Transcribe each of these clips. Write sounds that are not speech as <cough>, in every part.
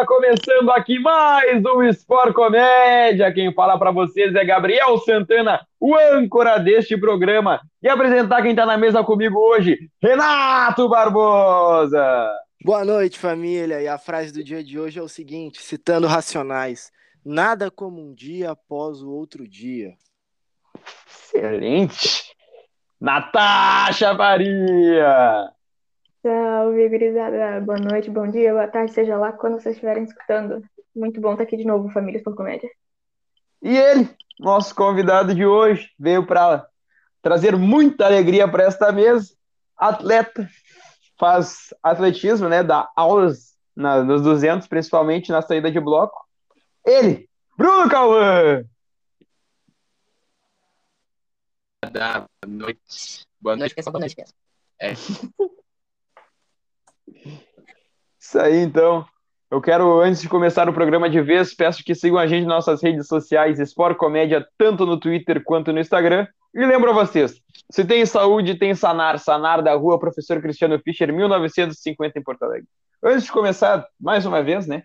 Está começando aqui mais um Sport Comédia. Quem fala para vocês é Gabriel Santana, o âncora deste programa. E apresentar quem está na mesa comigo hoje, Renato Barbosa. Boa noite, família. E a frase do dia de hoje é o seguinte, citando Racionais: Nada como um dia após o outro dia. Excelente. Natasha Faria. Salve, gurizada. Boa noite, bom dia, boa tarde, seja lá quando vocês estiverem escutando. Muito bom estar aqui de novo, Famílias por Comédia. E ele, nosso convidado de hoje, veio para trazer muita alegria para esta mesa. Atleta, faz atletismo, né? Dá aulas na, nos 200, principalmente na saída de bloco. Ele, Bruno Cauã. Boa noite. Boa noite, pessoal. Boa noite, pessoal. É. <laughs> Isso aí, então. Eu quero, antes de começar o programa de vez, peço que sigam a gente nas nossas redes sociais, Sport Comédia, tanto no Twitter quanto no Instagram. E lembro a vocês, se tem saúde, tem Sanar. Sanar da rua Professor Cristiano Fischer, 1950 em Porto Alegre. Antes de começar, mais uma vez, né?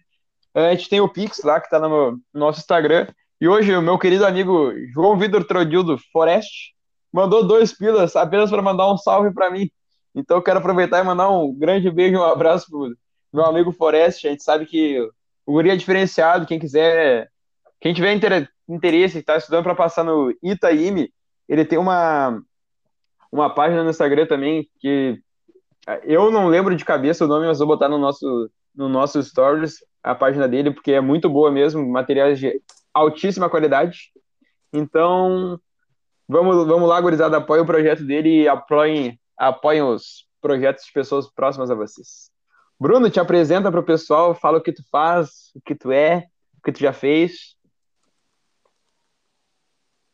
A gente tem o Pix lá, que está no nosso Instagram. E hoje o meu querido amigo João Vitor Trodildo Forest mandou dois pilas apenas para mandar um salve para mim. Então eu quero aproveitar e mandar um grande beijo e um abraço pro meu amigo Forest. A gente sabe que o Guri é diferenciado. Quem quiser, quem tiver interesse, está estudando para passar no Itaime, ele tem uma, uma página no Instagram também que eu não lembro de cabeça o nome, mas vou botar no nosso, no nosso stories a página dele, porque é muito boa mesmo, materiais de altíssima qualidade. Então, vamos, vamos lá, gurizada, apoiem o projeto dele e apoiem apoiem os projetos de pessoas próximas a vocês. Bruno, te apresenta para o pessoal, fala o que tu faz, o que tu é, o que tu já fez.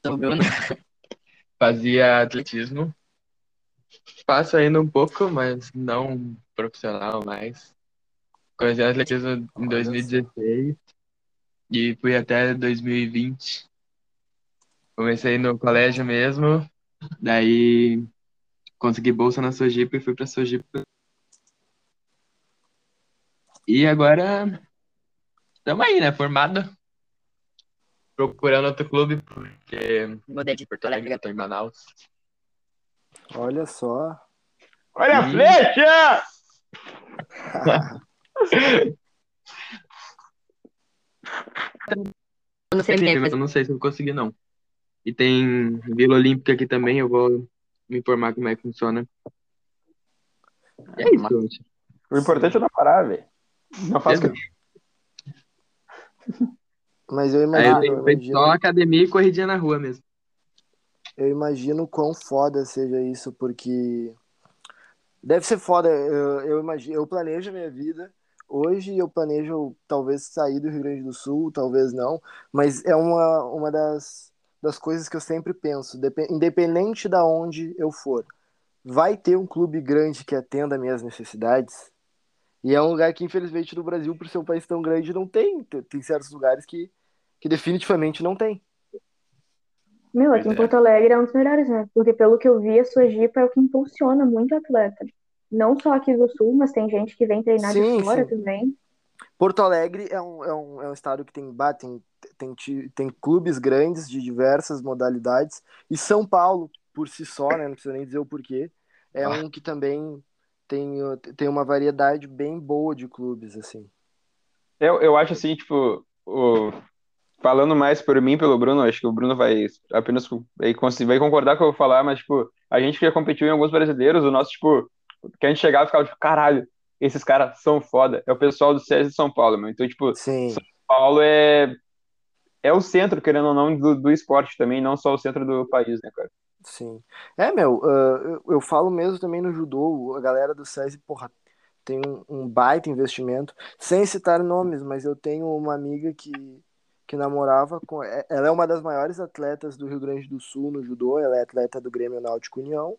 Sou Bruno. <laughs> Fazia atletismo. Faço ainda um pouco, mas não profissional mais. Comecei atletismo em 2016 e fui até 2020. Comecei no colégio mesmo, daí consegui bolsa na Sojipa e fui pra Sojipa. E agora estamos aí, né? Formado. Procurando outro clube, porque mudei de Porto Alegre, tô em Manaus. Olha só. Olha a flecha! eu não sei, mas eu não sei se eu vou conseguir, não. E tem Vila Olímpica aqui também, eu vou me informar como é que funciona. E é isso, gente. O importante é não parar, velho. Não faço que... Mas eu Aí imagino. eu tenho eu imagino, só academia e corridinha na rua mesmo. eu imagino quão foda seja isso, porque deve ser foda. Eu, eu imagino, eu planejo a minha vida. Hoje eu planejo talvez sair do Rio Grande do Sul, talvez não, mas é uma, uma das, das coisas que eu sempre penso, Dep- independente da onde eu for, vai ter um clube grande que atenda minhas necessidades. E é um lugar que, infelizmente, no Brasil, por ser um país tão grande, não tem. Tem certos lugares que, que definitivamente não tem. Meu, aqui Pois em é. Porto Alegre é um dos melhores, né? Porque pelo que eu vi, a Sojipa é o que impulsiona muito atleta. Não só aqui do Sul, mas tem gente que vem treinar Sim, de fora sim. também. Porto Alegre é um, é um, é um estado que tem, bah, tem, tem, tem clubes grandes de diversas modalidades. E São Paulo, por si só, né, não precisa nem dizer o porquê, é Ah. um que também tem, tem uma variedade bem boa de clubes, assim. Eu, eu acho assim, tipo, o... falando mais por mim, pelo Bruno, acho que o Bruno vai apenas vai concordar com o que eu vou falar, mas, tipo, a gente que já competiu em alguns brasileiros, o nosso, tipo, que a gente chegava e ficava, tipo, caralho, esses caras são foda. É o pessoal do César de São Paulo, meu. Então, tipo, Sim, São Paulo é, é o centro, querendo ou não, do, do esporte também, não só o centro do país, né, cara? Sim. É, meu, uh, eu, eu falo mesmo também no judô, a galera do SESI, porra, tem um, um baita investimento, sem citar nomes, mas eu tenho uma amiga que, que namorava com. é- Ela é uma das maiores atletas do Rio Grande do Sul no judô, ela é atleta do Grêmio Náutico União,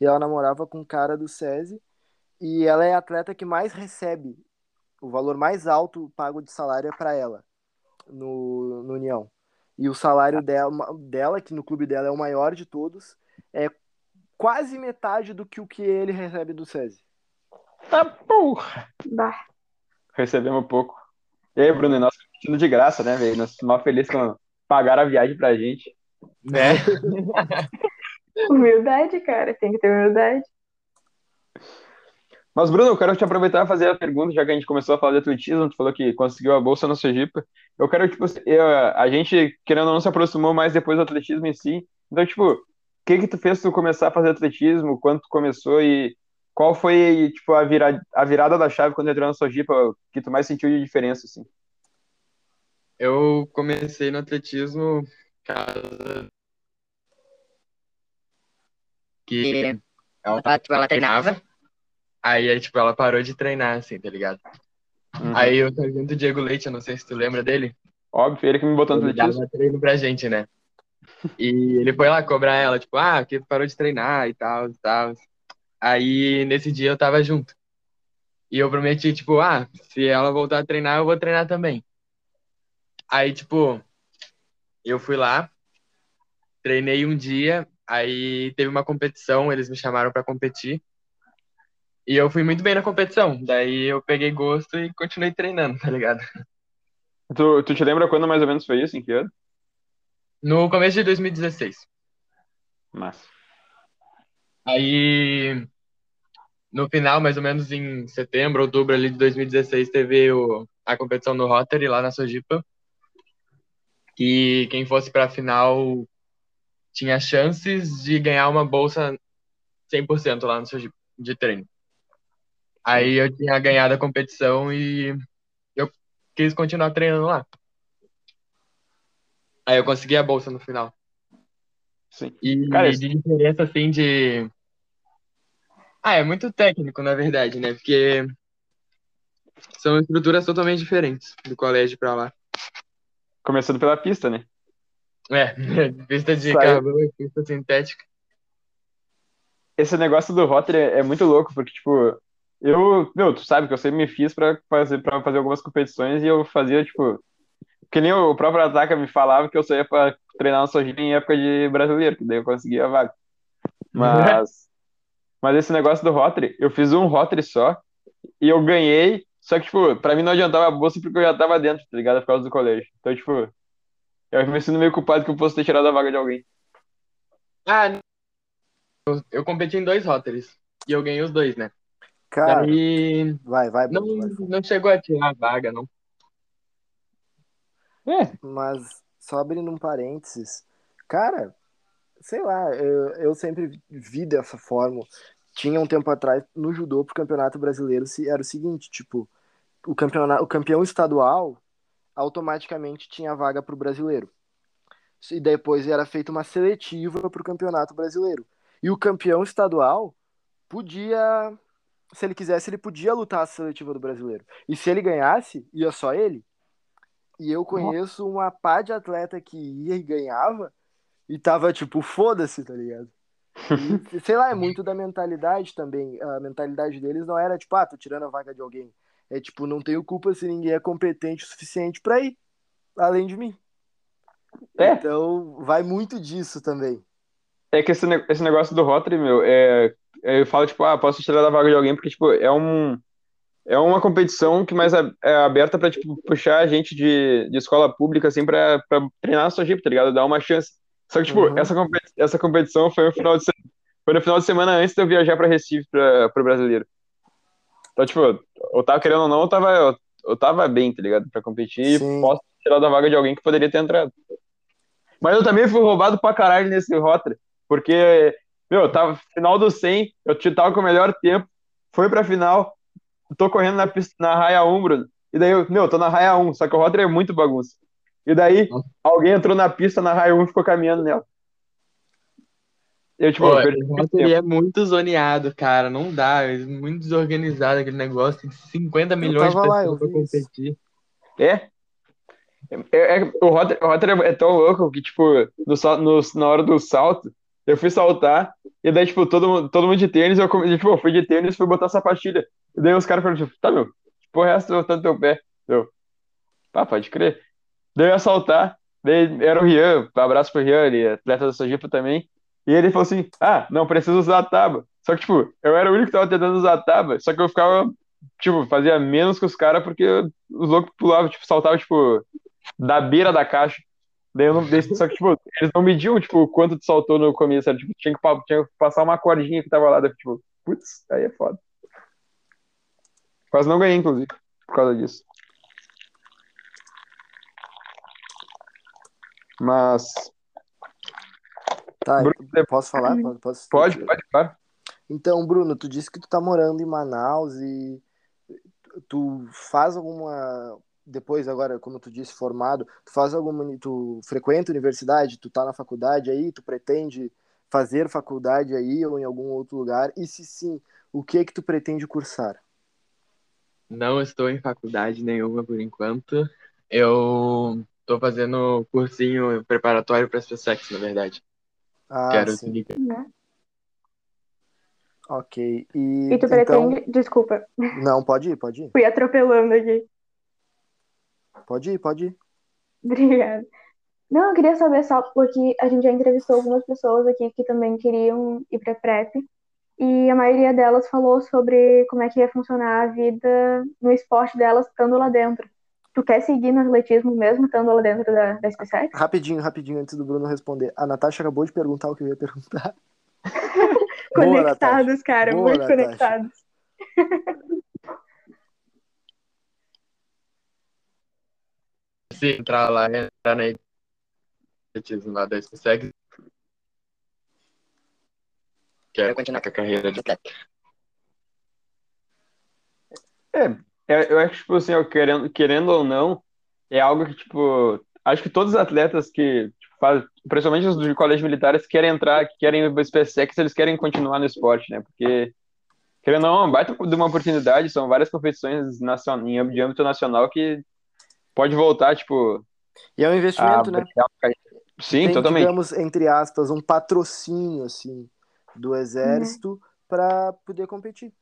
e ela namorava com um cara do SESI, e ela é a atleta que mais recebe, o valor mais alto pago de salário é para ela, no, no União. E o salário dela, dela, que no clube dela é o maior de todos, é quase metade do que o que ele recebe do SESI. Tá porra! Bah. Recebemos pouco. E aí, Bruno, nós competindo de graça, né, velho? Nós mal felizes com pagaram a viagem pra gente. Né? <laughs> Humildade, cara, tem que ter humildade. Mas, Bruno, eu quero te aproveitar e fazer a pergunta, já que a gente começou a falar de atletismo, tu falou que conseguiu a bolsa no Sergipe. Eu quero, tipo, eu, a gente, querendo ou não, se aproximou mais depois do atletismo em si. Então, tipo, o que que tu fez tu começar a fazer atletismo? Quando tu começou e qual foi, tipo, a virada, a virada da chave quando entrou no Sergipe que tu mais sentiu de diferença, assim? Eu comecei no atletismo casa que ela, tipo, ela treinava, aí tipo, ela parou de treinar, assim, tá ligado? Uhum. Aí o sargento Diego Leite, eu não sei se tu lembra dele, Óbvio, ele que me botou no ele atletismo. dava treino pra gente, né? E ele foi lá cobrar ela, tipo, ah, que parou de treinar e tal, e tal. Aí nesse dia eu tava junto. E eu prometi, tipo, ah, se ela voltar a treinar, eu vou treinar também. Aí, tipo, eu fui lá, treinei um dia, aí teve uma competição, eles me chamaram pra competir. E eu fui muito bem na competição. Daí eu peguei gosto e continuei treinando, tá ligado? Tu, tu te lembra quando mais ou menos foi isso? Em que ano? No começo de 2016. Mas. Aí, no final, mais ou menos em setembro, outubro ali de 2016, teve o, a competição no Rotary, lá na Sojipa. Que quem fosse pra final tinha chances de ganhar uma bolsa 100% lá no Sojipa, de treino. Aí eu tinha ganhado a competição e eu quis continuar treinando lá. Aí eu consegui a bolsa no final. Sim. E Cara, de diferença, assim, de. Ah, é muito técnico, na verdade, né? Porque são estruturas totalmente diferentes do colégio pra lá. Começando pela pista, né? É, <laughs> pista de e pista sintética. Esse negócio do Rotary é é muito louco, porque, tipo, eu, meu, tu sabe que eu sempre me fiz pra fazer, pra fazer algumas competições e eu fazia, tipo, que nem o próprio Ataca me falava que eu só ia pra treinar no Sojipa em época de brasileiro, que daí eu conseguia a vaga. Mas, <laughs> mas esse negócio do Rotary, eu fiz um Rotary só e eu ganhei, só que, tipo, pra mim não adiantava a bolsa porque eu já tava dentro, tá ligado? Por causa do colégio. Então, tipo, eu me sinto meio culpado que eu posso ter tirado a vaga de alguém. Ah, eu, eu competi em dois Rotaries. E eu ganhei os dois, né? Cara, vai, vai, não, vai. não chegou a tirar a vaga, não. É, Mas só abrindo um parênteses, cara, sei lá, eu, eu sempre vi dessa forma. Tinha um tempo atrás no judô pro Campeonato Brasileiro se era o seguinte, tipo, o campeonato, o campeão estadual automaticamente tinha vaga pro brasileiro. E depois era feita uma seletiva pro Campeonato Brasileiro. E o campeão estadual podia, se ele quisesse, ele podia lutar a seletiva do brasileiro. E se ele ganhasse, ia só ele. E eu conheço uma pá de atleta que ia e ganhava e tava tipo, foda-se, tá ligado? E, sei lá, é muito da mentalidade também. A mentalidade deles não era tipo, ah, tô tirando a vaga de alguém. É tipo, não tenho culpa se ninguém é competente o suficiente pra ir, além de mim. É. Então, vai muito disso também. É que esse, esse negócio do Rotary, meu, é, eu falo, tipo, ah, posso tirar da vaga de alguém, porque, tipo, é um, é uma competição que mais é, é aberta pra, tipo, puxar a gente de, de escola pública, assim, pra, pra treinar na sua Jeep, tá ligado? Dar uma chance. Só que, tipo, Uhum. essa, competi- essa competição foi no final de, se- foi no final de semana antes de eu viajar pra Recife, pra, pro brasileiro. Então, tipo, eu tava querendo ou não, eu tava, eu, eu tava bem, tá ligado? Pra competir e Sim. posso tirar da vaga de alguém que poderia ter entrado. Mas eu também fui roubado pra caralho nesse Rotary, porque, meu, eu tava final do 100, eu tava com o melhor tempo, foi pra final, tô correndo na pista, na raia 1, Bruno, e daí eu, meu, tô na raia 1, só que o Rotary é muito bagunça. E daí, Nossa. alguém entrou na pista na raia 1 e ficou caminhando nela. Eu, tipo, Pô, eu tempo. é muito zoneado, cara. Não dá. É muito desorganizado aquele negócio. Tem 50 milhões de tava lá, pessoas pra competir. É? É, é- o Rotary, o é tão louco que, tipo, no, no- na hora do salto, eu fui saltar, e daí, tipo, todo, todo mundo de tênis, eu, come- tipo, eu fui de tênis, fui botar sapatilha. E daí os caras falaram, tipo, tá, meu, porra é essa tu botando teu pé? Eu, pá, pode crer. Daí eu ia saltar, daí era o Rian, abraço pro Rian, ele é atleta da Sojipa também, e ele falou assim, ah, não precisa usar a tábua. Só que, tipo, eu era o único que tava tentando usar a tábua, só que eu ficava tipo, fazia menos que os caras porque os loucos pulavam, tipo, saltavam, tipo, da beira da caixa. Daí eu não, daí, só que, tipo, eles não mediam, tipo, quanto tu saltou no começo, era, tipo, tinha que, tinha que passar uma cordinha que tava lá, daí, tipo, putz, aí é foda. Quase não ganhei, inclusive, por causa disso. Mas, Tá, Bruno, então, posso falar? Pode, posso- pode, pode, claro. Então, Bruno, tu disse que tu tá morando em Manaus e tu faz alguma depois agora, como tu disse, formado, tu faz alguma tu frequenta a universidade, tu tá na faculdade aí, tu pretende fazer faculdade aí ou em algum outro lugar? E se sim, o que que tu pretende cursar? Não estou em faculdade nenhuma por enquanto. Eu estou fazendo cursinho preparatório para SpaceX, na verdade. Ah, Quero sim. seguir. Né? Ok. E, E tu então, pretende. Desculpa, não, pode ir, pode ir. fui atropelando aqui. Pode ir, pode ir. Obrigada. Não, eu queria saber só, porque a gente já entrevistou algumas pessoas aqui que também queriam ir para prep, e a maioria delas falou sobre como é que ia funcionar a vida no esporte delas estando lá dentro. Tu quer seguir no atletismo mesmo estando lá dentro da, da SpaceX? Rapidinho, rapidinho, antes do Bruno responder. A Natasha acabou de perguntar o que eu ia perguntar. <laughs> Boa. Conectados, cara, Boa, muito Natasha. conectados. Se entrar lá, entrar na atletismo lá da SpaceX. Quero continuar com a carreira de atleta. É, eu acho que, tipo assim, ó, querendo, querendo ou não, é algo que, tipo, acho que todos os atletas que tipo, fazem, principalmente os de colégio militares, querem entrar, que querem ir para SpaceX, eles querem continuar no esporte, né? Porque, querendo ou não, é uma baita de uma oportunidade, são várias competições nacion- em âmbito- de âmbito nacional que pode voltar, tipo, E é um a investimento, né? uma carreira. Sim, Tem, totalmente. digamos, entre aspas, um patrocínio, assim, do exército para poder competir.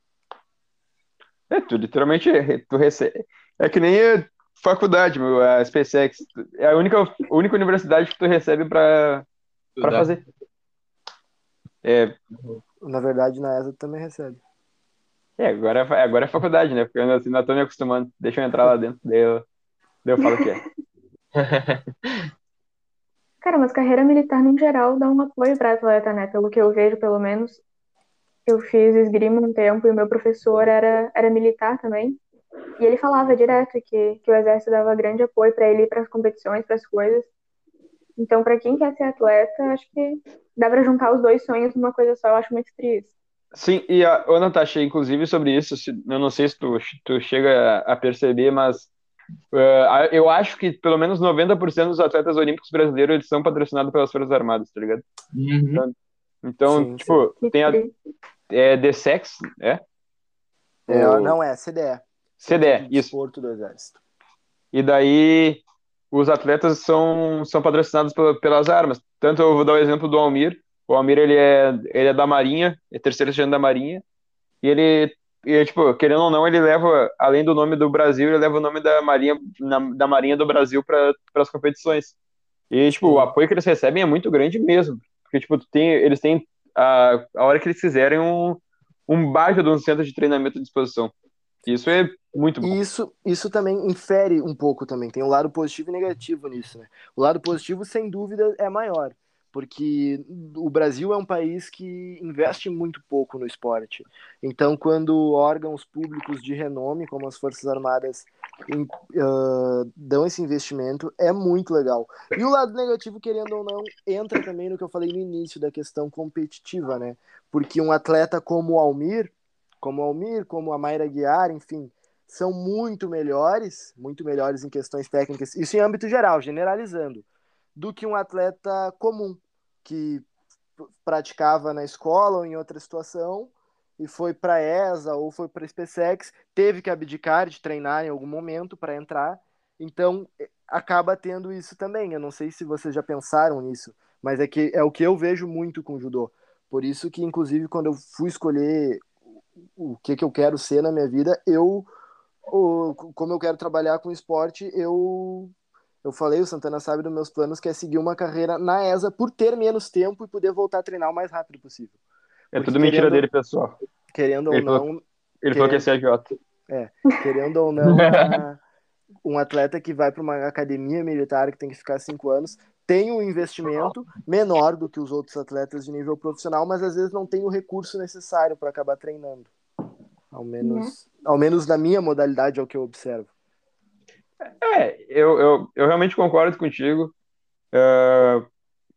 É, tu literalmente tu recebe. É que nem a faculdade, meu, a SpaceX. É a única, a única universidade que tu recebe para fazer. É, Na verdade, na ESA tu também recebe. é, agora, é agora é faculdade, né? Porque eu ainda, ainda tô me acostumando. Deixa eu entrar lá dentro, daí eu, daí eu falo o que é. <laughs> Cara, mas carreira militar, no geral, dá um apoio para atleta, né? Pelo que eu vejo, pelo menos. Eu fiz esgrima um tempo e o meu professor era, era militar também. E ele falava direto que, que o exército dava grande apoio para ele ir para as competições, para as coisas. Então, para quem quer ser atleta, acho que dá para juntar os dois sonhos numa coisa só. Eu acho muito triste. Sim, e a ô, Natasha, inclusive sobre isso, se- eu não sei se tu, tu chega a perceber, mas a- eu acho que pelo menos 90% dos atletas olímpicos brasileiros eles são patrocinados pelas Forças Armadas, tá ligado? Uhum. Então, Sim, tipo, Que tem a é, DSEX, é? É, O- não é, CDE. CDE, de isso. Desporto do Exército. E daí os atletas são, são patrocinados pela- pelas armas. Tanto eu vou dar o exemplo do Almir. O Almir ele é, ele é da Marinha, é terceiro sargento da Marinha. E ele, e, tipo, querendo ou não, ele leva, além do nome do Brasil, ele leva o nome da Marinha, na- da Marinha do Brasil para as competições. E, tipo, o apoio que eles recebem é muito grande mesmo. Porque, tipo, tem, eles têm a, a hora que eles quiserem um, um baita de um centro de treinamento à disposição. Isso é muito bom. Isso, isso também infere um pouco também. Tem um lado positivo e negativo nisso, né? O lado positivo, sem dúvida, é maior. Porque o Brasil é um país que investe muito pouco no esporte. Então, quando órgãos públicos de renome, como as Forças Armadas, em- ah, dão esse investimento, é muito legal. E o lado negativo, querendo ou não, entra também no que eu falei no início da questão competitiva, né? Porque um atleta como o Almir, como o Almir, como a Mayra Guiar, enfim, são muito melhores, muito melhores em questões técnicas, isso em âmbito geral, generalizando, do que um atleta comum que praticava na escola ou em outra situação e foi para ESA ou foi para SpaceX, teve que abdicar de treinar em algum momento para entrar. Então, acaba tendo isso também. Eu não sei se vocês já pensaram nisso, mas é que é o que eu vejo muito com o judô. Por isso que inclusive quando eu fui escolher o que que eu quero ser na minha vida, eu como eu quero trabalhar com esporte, eu eu falei, o Santana sabe dos meus planos, que é seguir uma carreira na ESA por ter menos tempo e poder voltar a treinar o mais rápido possível. É Porque tudo mentira querendo- dele, pessoal. Querendo ou Ele falou- não, Ele falou que ia ser agiota. É, querendo ou não, <laughs> a, um atleta que vai para uma academia militar que tem que ficar cinco anos tem um investimento menor do que os outros atletas de nível profissional, mas às vezes não tem o recurso necessário para acabar treinando. Ao menos, ao menos na minha modalidade é o que eu observo. É, eu, eu, eu realmente concordo contigo. Uh,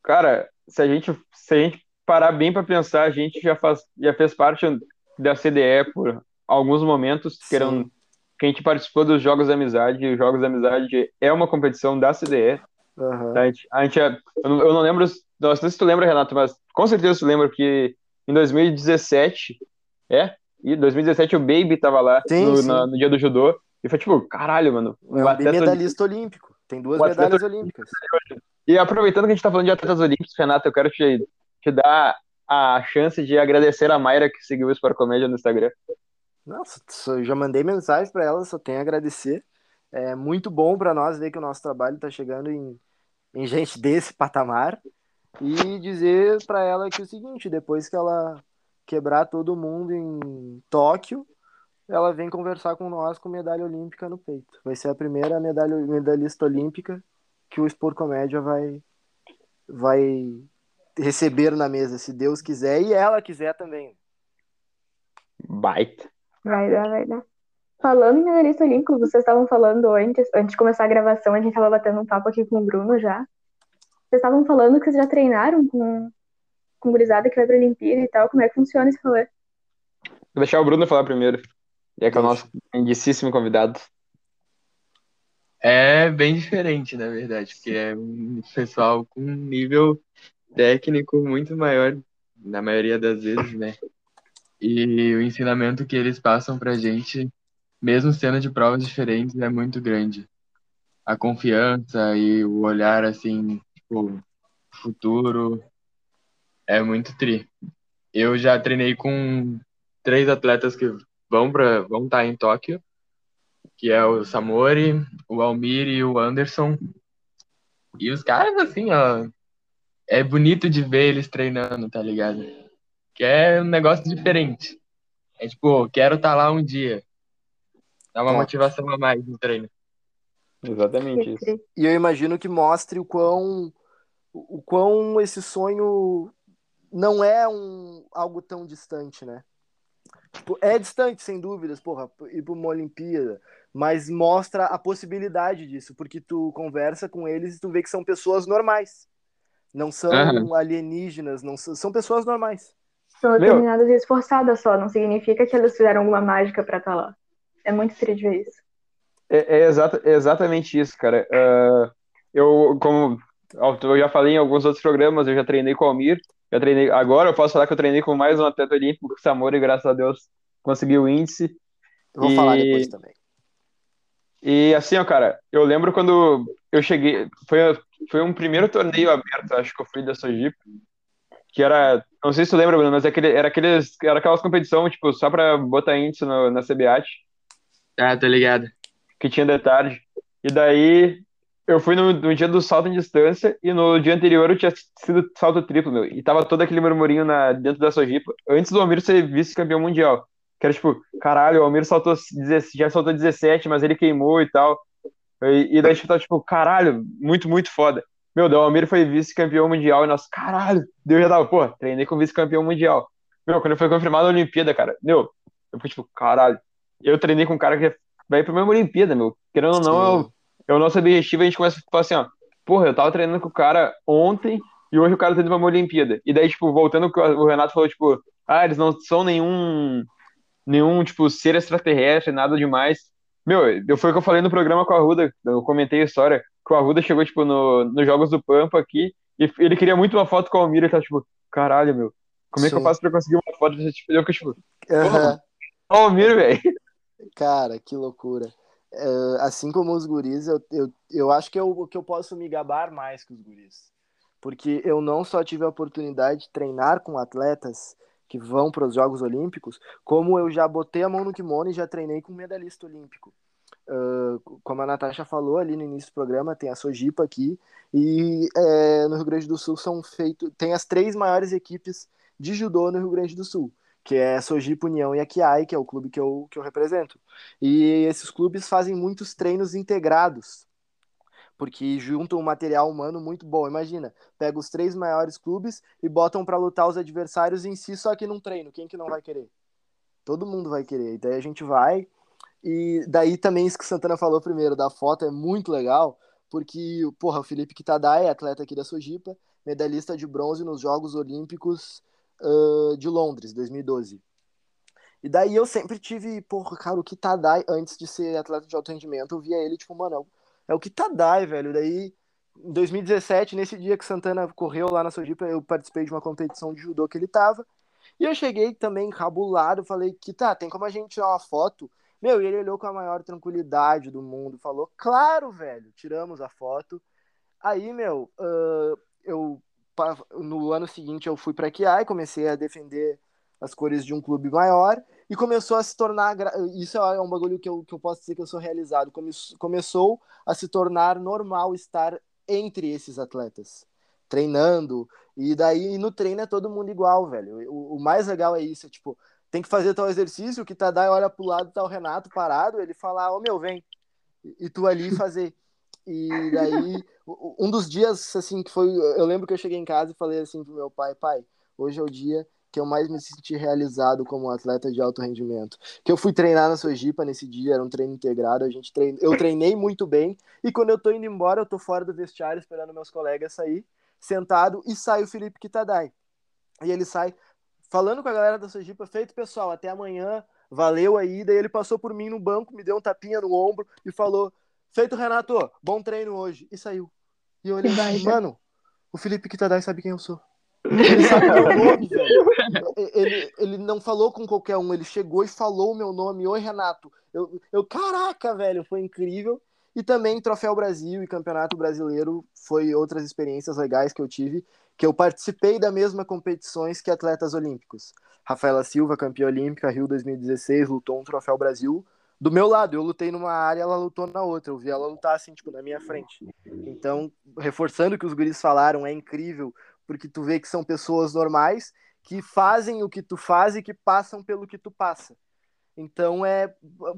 cara, se a gente se a gente parar bem para pensar, a gente já faz já fez parte da CDE por alguns momentos, que eram que a gente participou dos Jogos da Amizade. Os Jogos da Amizade é uma competição da CDE. Uhum. A gente, a gente é, eu, não, eu não lembro, não sei se tu lembra, Renato, mas com certeza tu lembra que em 2017, é? E 2017 o Baby tava lá sim, no, sim. Na, no dia do judô. E foi tipo, caralho, mano. É um medalhista olímpico. Tem duas medalhas olímpicas. E aproveitando que a gente tá falando de atletas olímpicos, Renato, eu quero te, te dar a chance de agradecer a Mayra que seguiu o Sport Comédia no Instagram. Nossa, eu já mandei mensagem para ela, só tenho a agradecer. É muito bom para nós ver que o nosso trabalho está chegando em, em gente desse patamar e dizer para ela que é o seguinte, depois que ela quebrar todo mundo em Tóquio, ela vem conversar com nós com medalha olímpica no peito. Vai ser a primeira medalha, medalhista olímpica que o Sport Comédia vai, vai receber na mesa, se Deus quiser e ela quiser também. Baita. Vai dar, vai dar. Falando em medalhista olímpico, vocês estavam falando antes, antes de começar a gravação, a gente estava batendo um papo aqui com o Bruno já. Vocês estavam falando que vocês já treinaram com, com gurizada que vai pra Olimpíada e tal. Como é que funciona esse rolê? Vou deixar o Bruno falar primeiro. E é que é o nosso lindíssimo convidado. É bem diferente, na verdade, porque é um pessoal com um nível técnico muito maior, na maioria das vezes, né? E o ensinamento que eles passam pra gente, mesmo sendo de provas diferentes, é muito grande. A confiança e o olhar, assim, tipo, futuro é muito tri. Eu já treinei com três atletas que vão para vão estar em Tóquio, que é o Samori, o Almir e o Anderson. E os caras, assim, ó, é bonito de ver eles treinando, tá ligado? Que é um negócio diferente. É tipo, quero estar lá um dia. Dá uma motivação a mais no treino. Exatamente isso. E eu imagino que mostre o quão, o quão esse sonho não é um, algo tão distante, né? Tipo, é distante, sem dúvidas, porra, ir para uma Olimpíada, mas mostra a possibilidade disso, porque tu conversa com eles e tu vê que são pessoas normais. Não são Aham. alienígenas, não são, são pessoas normais. São Meu. determinadas e esforçadas só, não significa que elas fizeram alguma mágica pra estar lá. É muito triste ver isso. É, é exata- é exatamente isso, cara. Ah, eu, como eu já falei em alguns outros programas, eu já treinei com o Almir, já treinei. Agora eu posso falar que eu treinei com mais um atleta olímpico, o Samori, graças a Deus, conseguiu o índice. Eu vou E- falar depois também. E assim, ó, cara, eu lembro quando eu cheguei, foi, foi um primeiro torneio aberto, acho que eu fui da Sojipa, que era, não sei se tu lembra, Bruno, mas aquele, era aqueles, era aquelas competições, tipo, só pra botar índice no, na CBAT, Ah, tô ligado. que tinha de tarde. E daí eu fui no, no dia do salto em distância e no dia anterior eu tinha sido salto triplo, meu. E tava todo aquele murmurinho na, dentro da Sojipa, antes do Almir ser vice-campeão mundial. Que era tipo, caralho, o Almir saltou, 10 já saltou 17, mas ele queimou e tal. E, e daí tipo, tava tipo, caralho, muito, muito foda. Meu, o Almir foi vice-campeão mundial e nós, caralho, Deus já tava, pô, treinei com vice-campeão mundial. Meu, quando foi confirmado a Olimpíada, cara, meu, eu fui tipo, caralho, eu treinei com um cara que vai pra mesma Olimpíada, meu. Querendo ou não, Sim. É o nosso objetivo, a gente começa a falar assim, ó, porra, eu tava treinando com o cara ontem e hoje o cara tá indo pra uma Olimpíada. E daí, tipo, voltando que o Renato falou, tipo, ah, eles não são nenhum, nenhum, tipo, ser extraterrestre, nada demais. Meu, eu- foi o que eu falei no programa com a Arruda, eu comentei a história, que o Arruda chegou, tipo, no, nos Jogos do Pampa aqui, e ele queria muito uma foto com o Almir, ele tava, tipo, caralho, meu, como é que eu faço pra conseguir uma foto? Tipo, eu fiquei, tipo, ó, o Almir, velho. Cara, que loucura. É, assim como os guris, eu, eu, eu acho que eu, que eu posso me gabar mais que os guris. Porque eu não só tive a oportunidade de treinar com atletas que vão para os Jogos Olímpicos, como eu já botei a mão no kimono e já treinei com medalhista olímpico. Ah, como a Natasha falou ali no início do programa, tem a Sojipa aqui, e é, no Rio Grande do Sul são feito, tem as três maiores equipes de judô no Rio Grande do Sul, que é Sojipa União e Akiai, que é o clube que eu, que eu represento. E esses clubes fazem muitos treinos integrados, porque juntam um material humano muito bom. Imagina, pega os três maiores clubes e botam para lutar os adversários em si, só que num treino. Quem que não vai querer? Todo mundo vai querer. Daí a gente vai. E daí também isso que Santana falou primeiro, da foto, é muito legal, porque, porra, o Felipe Kitadai é atleta aqui da Sojipa, medalhista de bronze nos Jogos Olímpicos uh, de Londres, 2012. E daí eu sempre tive, porra, cara, o Kitadai, antes de ser atleta de alto rendimento, eu via ele, tipo, mano, é o Kitadai, velho. Daí, em 2017, nesse dia que Santana correu lá na Sojipa, eu participei de uma competição de judô que ele tava. E eu cheguei também cabulado, falei, Kita, tem como a gente tirar uma foto? Meu, e ele olhou com a maior tranquilidade do mundo, falou, claro, velho, tiramos a foto. Aí, meu, uh, eu no ano seguinte eu fui para a comecei a defender as cores de um clube maior e começou a se tornar isso é um bagulho que eu, que eu posso dizer que eu sou realizado Come, começou a se tornar normal estar entre esses atletas treinando e daí no treino é todo mundo igual velho. O, o mais legal é isso é, tipo tem que fazer tal exercício que tá daí olha pro lado tá o Renato parado ele fala ô oh, meu vem. E tu ali fazer e daí, um dos dias, assim, que foi. Eu lembro que eu cheguei em casa e falei assim pro meu pai: pai, hoje é o dia que eu mais me senti realizado como atleta de alto rendimento. Que eu fui treinar na Sojipa nesse dia, era um treino integrado, a gente trein... eu treinei muito bem, e quando eu tô indo embora, eu tô fora do vestiário esperando meus colegas sair, sentado, e sai o Felipe Kitadai. E ele sai falando com a galera da Sojipa, feito pessoal, até amanhã, valeu aí, daí ele passou por mim no banco, me deu um tapinha no ombro e falou: Feito, Renato. Bom treino hoje. E saiu. E eu olhei assim, mano, o Felipe Kitadai sabe quem eu sou. <laughs> Ele sabe meu nome, velho. Ele, ele não falou com qualquer um, ele chegou e falou o meu nome. Oi, Renato. Eu, eu, caraca, velho, foi incrível. E também Troféu Brasil e Campeonato Brasileiro foi outras experiências legais que eu tive, que eu participei da mesma competições que atletas olímpicos. Rafaela Silva, campeã olímpica, Rio 2016, lutou um Troféu Brasil do meu lado. Eu lutei numa área, ela lutou na outra. Eu vi ela lutar assim, tipo, na minha frente. Então, reforçando o que os guris falaram, é incrível, porque tu vê que são pessoas normais que fazem o que tu faz e que passam pelo que tu passa. Então é.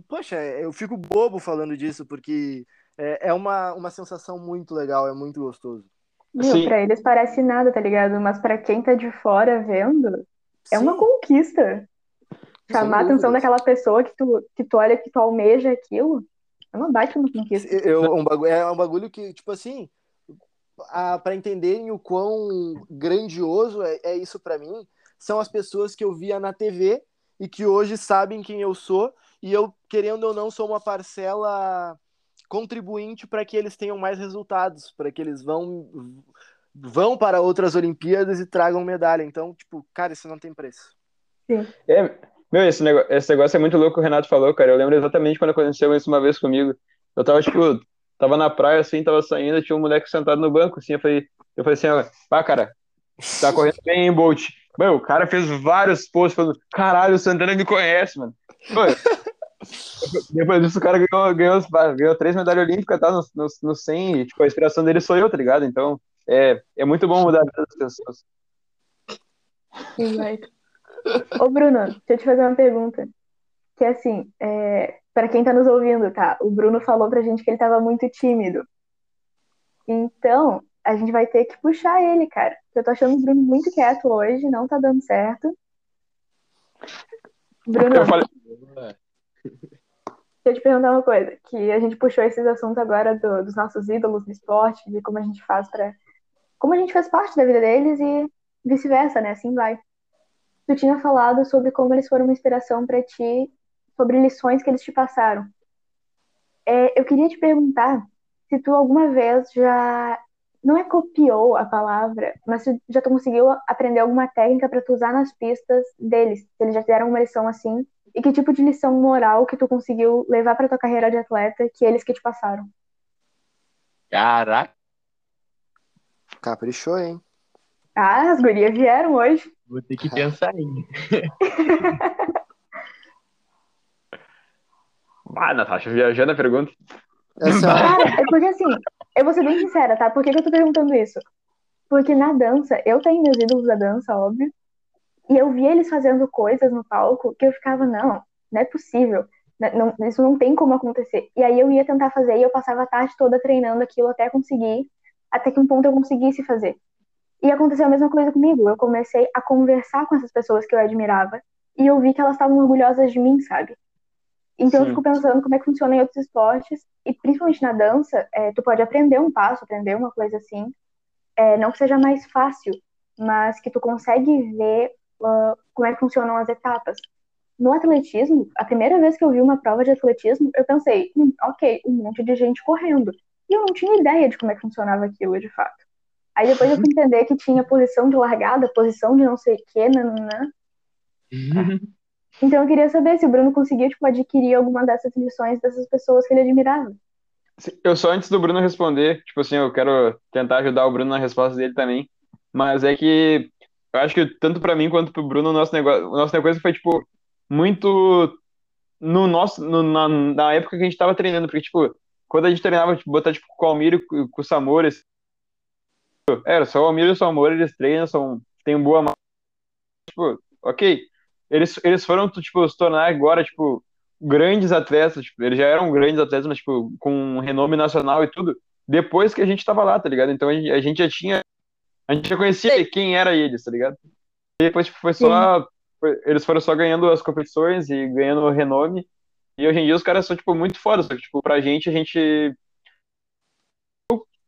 Poxa, eu fico bobo falando disso, porque é, é uma, uma sensação muito legal, é muito gostoso. Meu, pra eles parece nada, tá ligado? Mas para quem tá de fora vendo, é Sim. uma conquista chamar a atenção daquela pessoa que tu, que tu olha, que tu almeja aquilo, é uma baita conquista. Eu, um bagulho, é um bagulho que, tipo assim, para entenderem o quão grandioso é, é isso para mim, são as pessoas que eu via na TV e que hoje sabem quem eu sou, e eu, querendo ou não, sou uma parcela contribuinte para que eles tenham mais resultados, para que eles vão vão para outras Olimpíadas e tragam medalha. Então, tipo, cara, isso não tem preço. Sim. É, meu, esse negócio, esse negócio é muito louco que o Renato falou, cara. Eu lembro exatamente quando aconteceu isso uma vez comigo. Eu tava, tipo, tava na praia, assim, tava saindo, tinha um moleque sentado no banco, assim, eu falei, eu falei assim, ah, cara, tá correndo bem, hein, Bolt? Mano, o cara fez vários posts falando, caralho, o Santana me conhece, mano. Mano, depois disso, o cara ganhou, ganhou, ganhou três medalhas olímpicas, tá, no, no, no 100, e, tipo, a inspiração dele sou eu, tá ligado? Então, é, é muito bom mudar as pessoas. Exato. Ô, Bruno, deixa eu te fazer uma pergunta. Que é assim, é, para quem tá nos ouvindo, tá? O Bruno falou pra gente que ele tava muito tímido. Então, a gente vai ter que puxar ele, cara. Eu tô achando o Bruno muito quieto hoje, não tá dando certo. Bruno, eu falei... deixa eu te perguntar uma coisa. Que a gente puxou esses assuntos agora do, dos nossos ídolos do esporte, de como a gente faz para Como a gente faz parte da vida deles e vice-versa, né? Assim vai tu tinha falado sobre como eles foram uma inspiração para ti, sobre lições que eles te passaram. É, eu queria te perguntar se tu alguma vez já não é copiou a palavra, mas se já tu conseguiu aprender alguma técnica para tu usar nas pistas deles, se eles já deram uma lição assim, e que tipo de lição moral que tu conseguiu levar para tua carreira de atleta que eles que te passaram? Caraca. Caprichou, hein? Ah, as gurias vieram hoje. Vou ter que pensar ainda. <laughs> ah, Natasha, viajando a pergunta. Cara, é porque assim, eu vou ser bem sincera, tá? Por que, que eu tô perguntando isso? Porque na dança, eu tenho meus ídolos da dança, óbvio. E eu via eles fazendo coisas no palco que eu ficava, não, não é possível. Não, isso não tem como acontecer. E aí eu ia tentar fazer e eu passava a tarde toda treinando aquilo até conseguir, até que um ponto eu conseguisse fazer. E aconteceu a mesma coisa comigo. Eu comecei a conversar com essas pessoas que eu admirava e eu vi que elas estavam orgulhosas de mim, sabe? Então Sim. eu fico pensando como é que funciona em outros esportes e principalmente na dança, é, tu pode aprender um passo, aprender uma coisa assim, é, não que seja mais fácil, mas que tu consegue ver uh, como é que funcionam as etapas. No atletismo, a primeira vez que eu vi uma prova de atletismo, eu pensei, hum, ok, um monte de gente correndo. E eu não tinha ideia de como é que funcionava aquilo de fato. Aí depois eu fui entender que tinha posição de largada, posição de não sei o que, nananã. Então eu queria saber se o Bruno conseguia tipo, adquirir alguma dessas lições dessas pessoas que ele admirava. Eu só antes do Bruno responder, tipo assim, eu quero tentar ajudar o Bruno na resposta dele também, mas é que eu acho que tanto para mim quanto pro Bruno o nosso negócio, o nosso negócio foi tipo muito no nosso no, na, na época que a gente tava treinando, porque tipo, quando a gente treinava, tipo, botar tipo com o Almir e com o Samor, era só o Almir e o Samor, eles treinam, são tem boa tipo, OK. Eles eles foram tipo se tornar agora tipo grandes atletas, tipo, eles já eram grandes atletas, mas, tipo, com renome nacional e tudo, depois que a gente tava lá, tá ligado? Então a gente já tinha, a gente já conhecia quem era eles, tá ligado? E depois tipo, foi só, eles foram só ganhando as competições e ganhando renome, e hoje em dia os caras são, tipo, muito foda, só que, tipo, pra gente, a gente,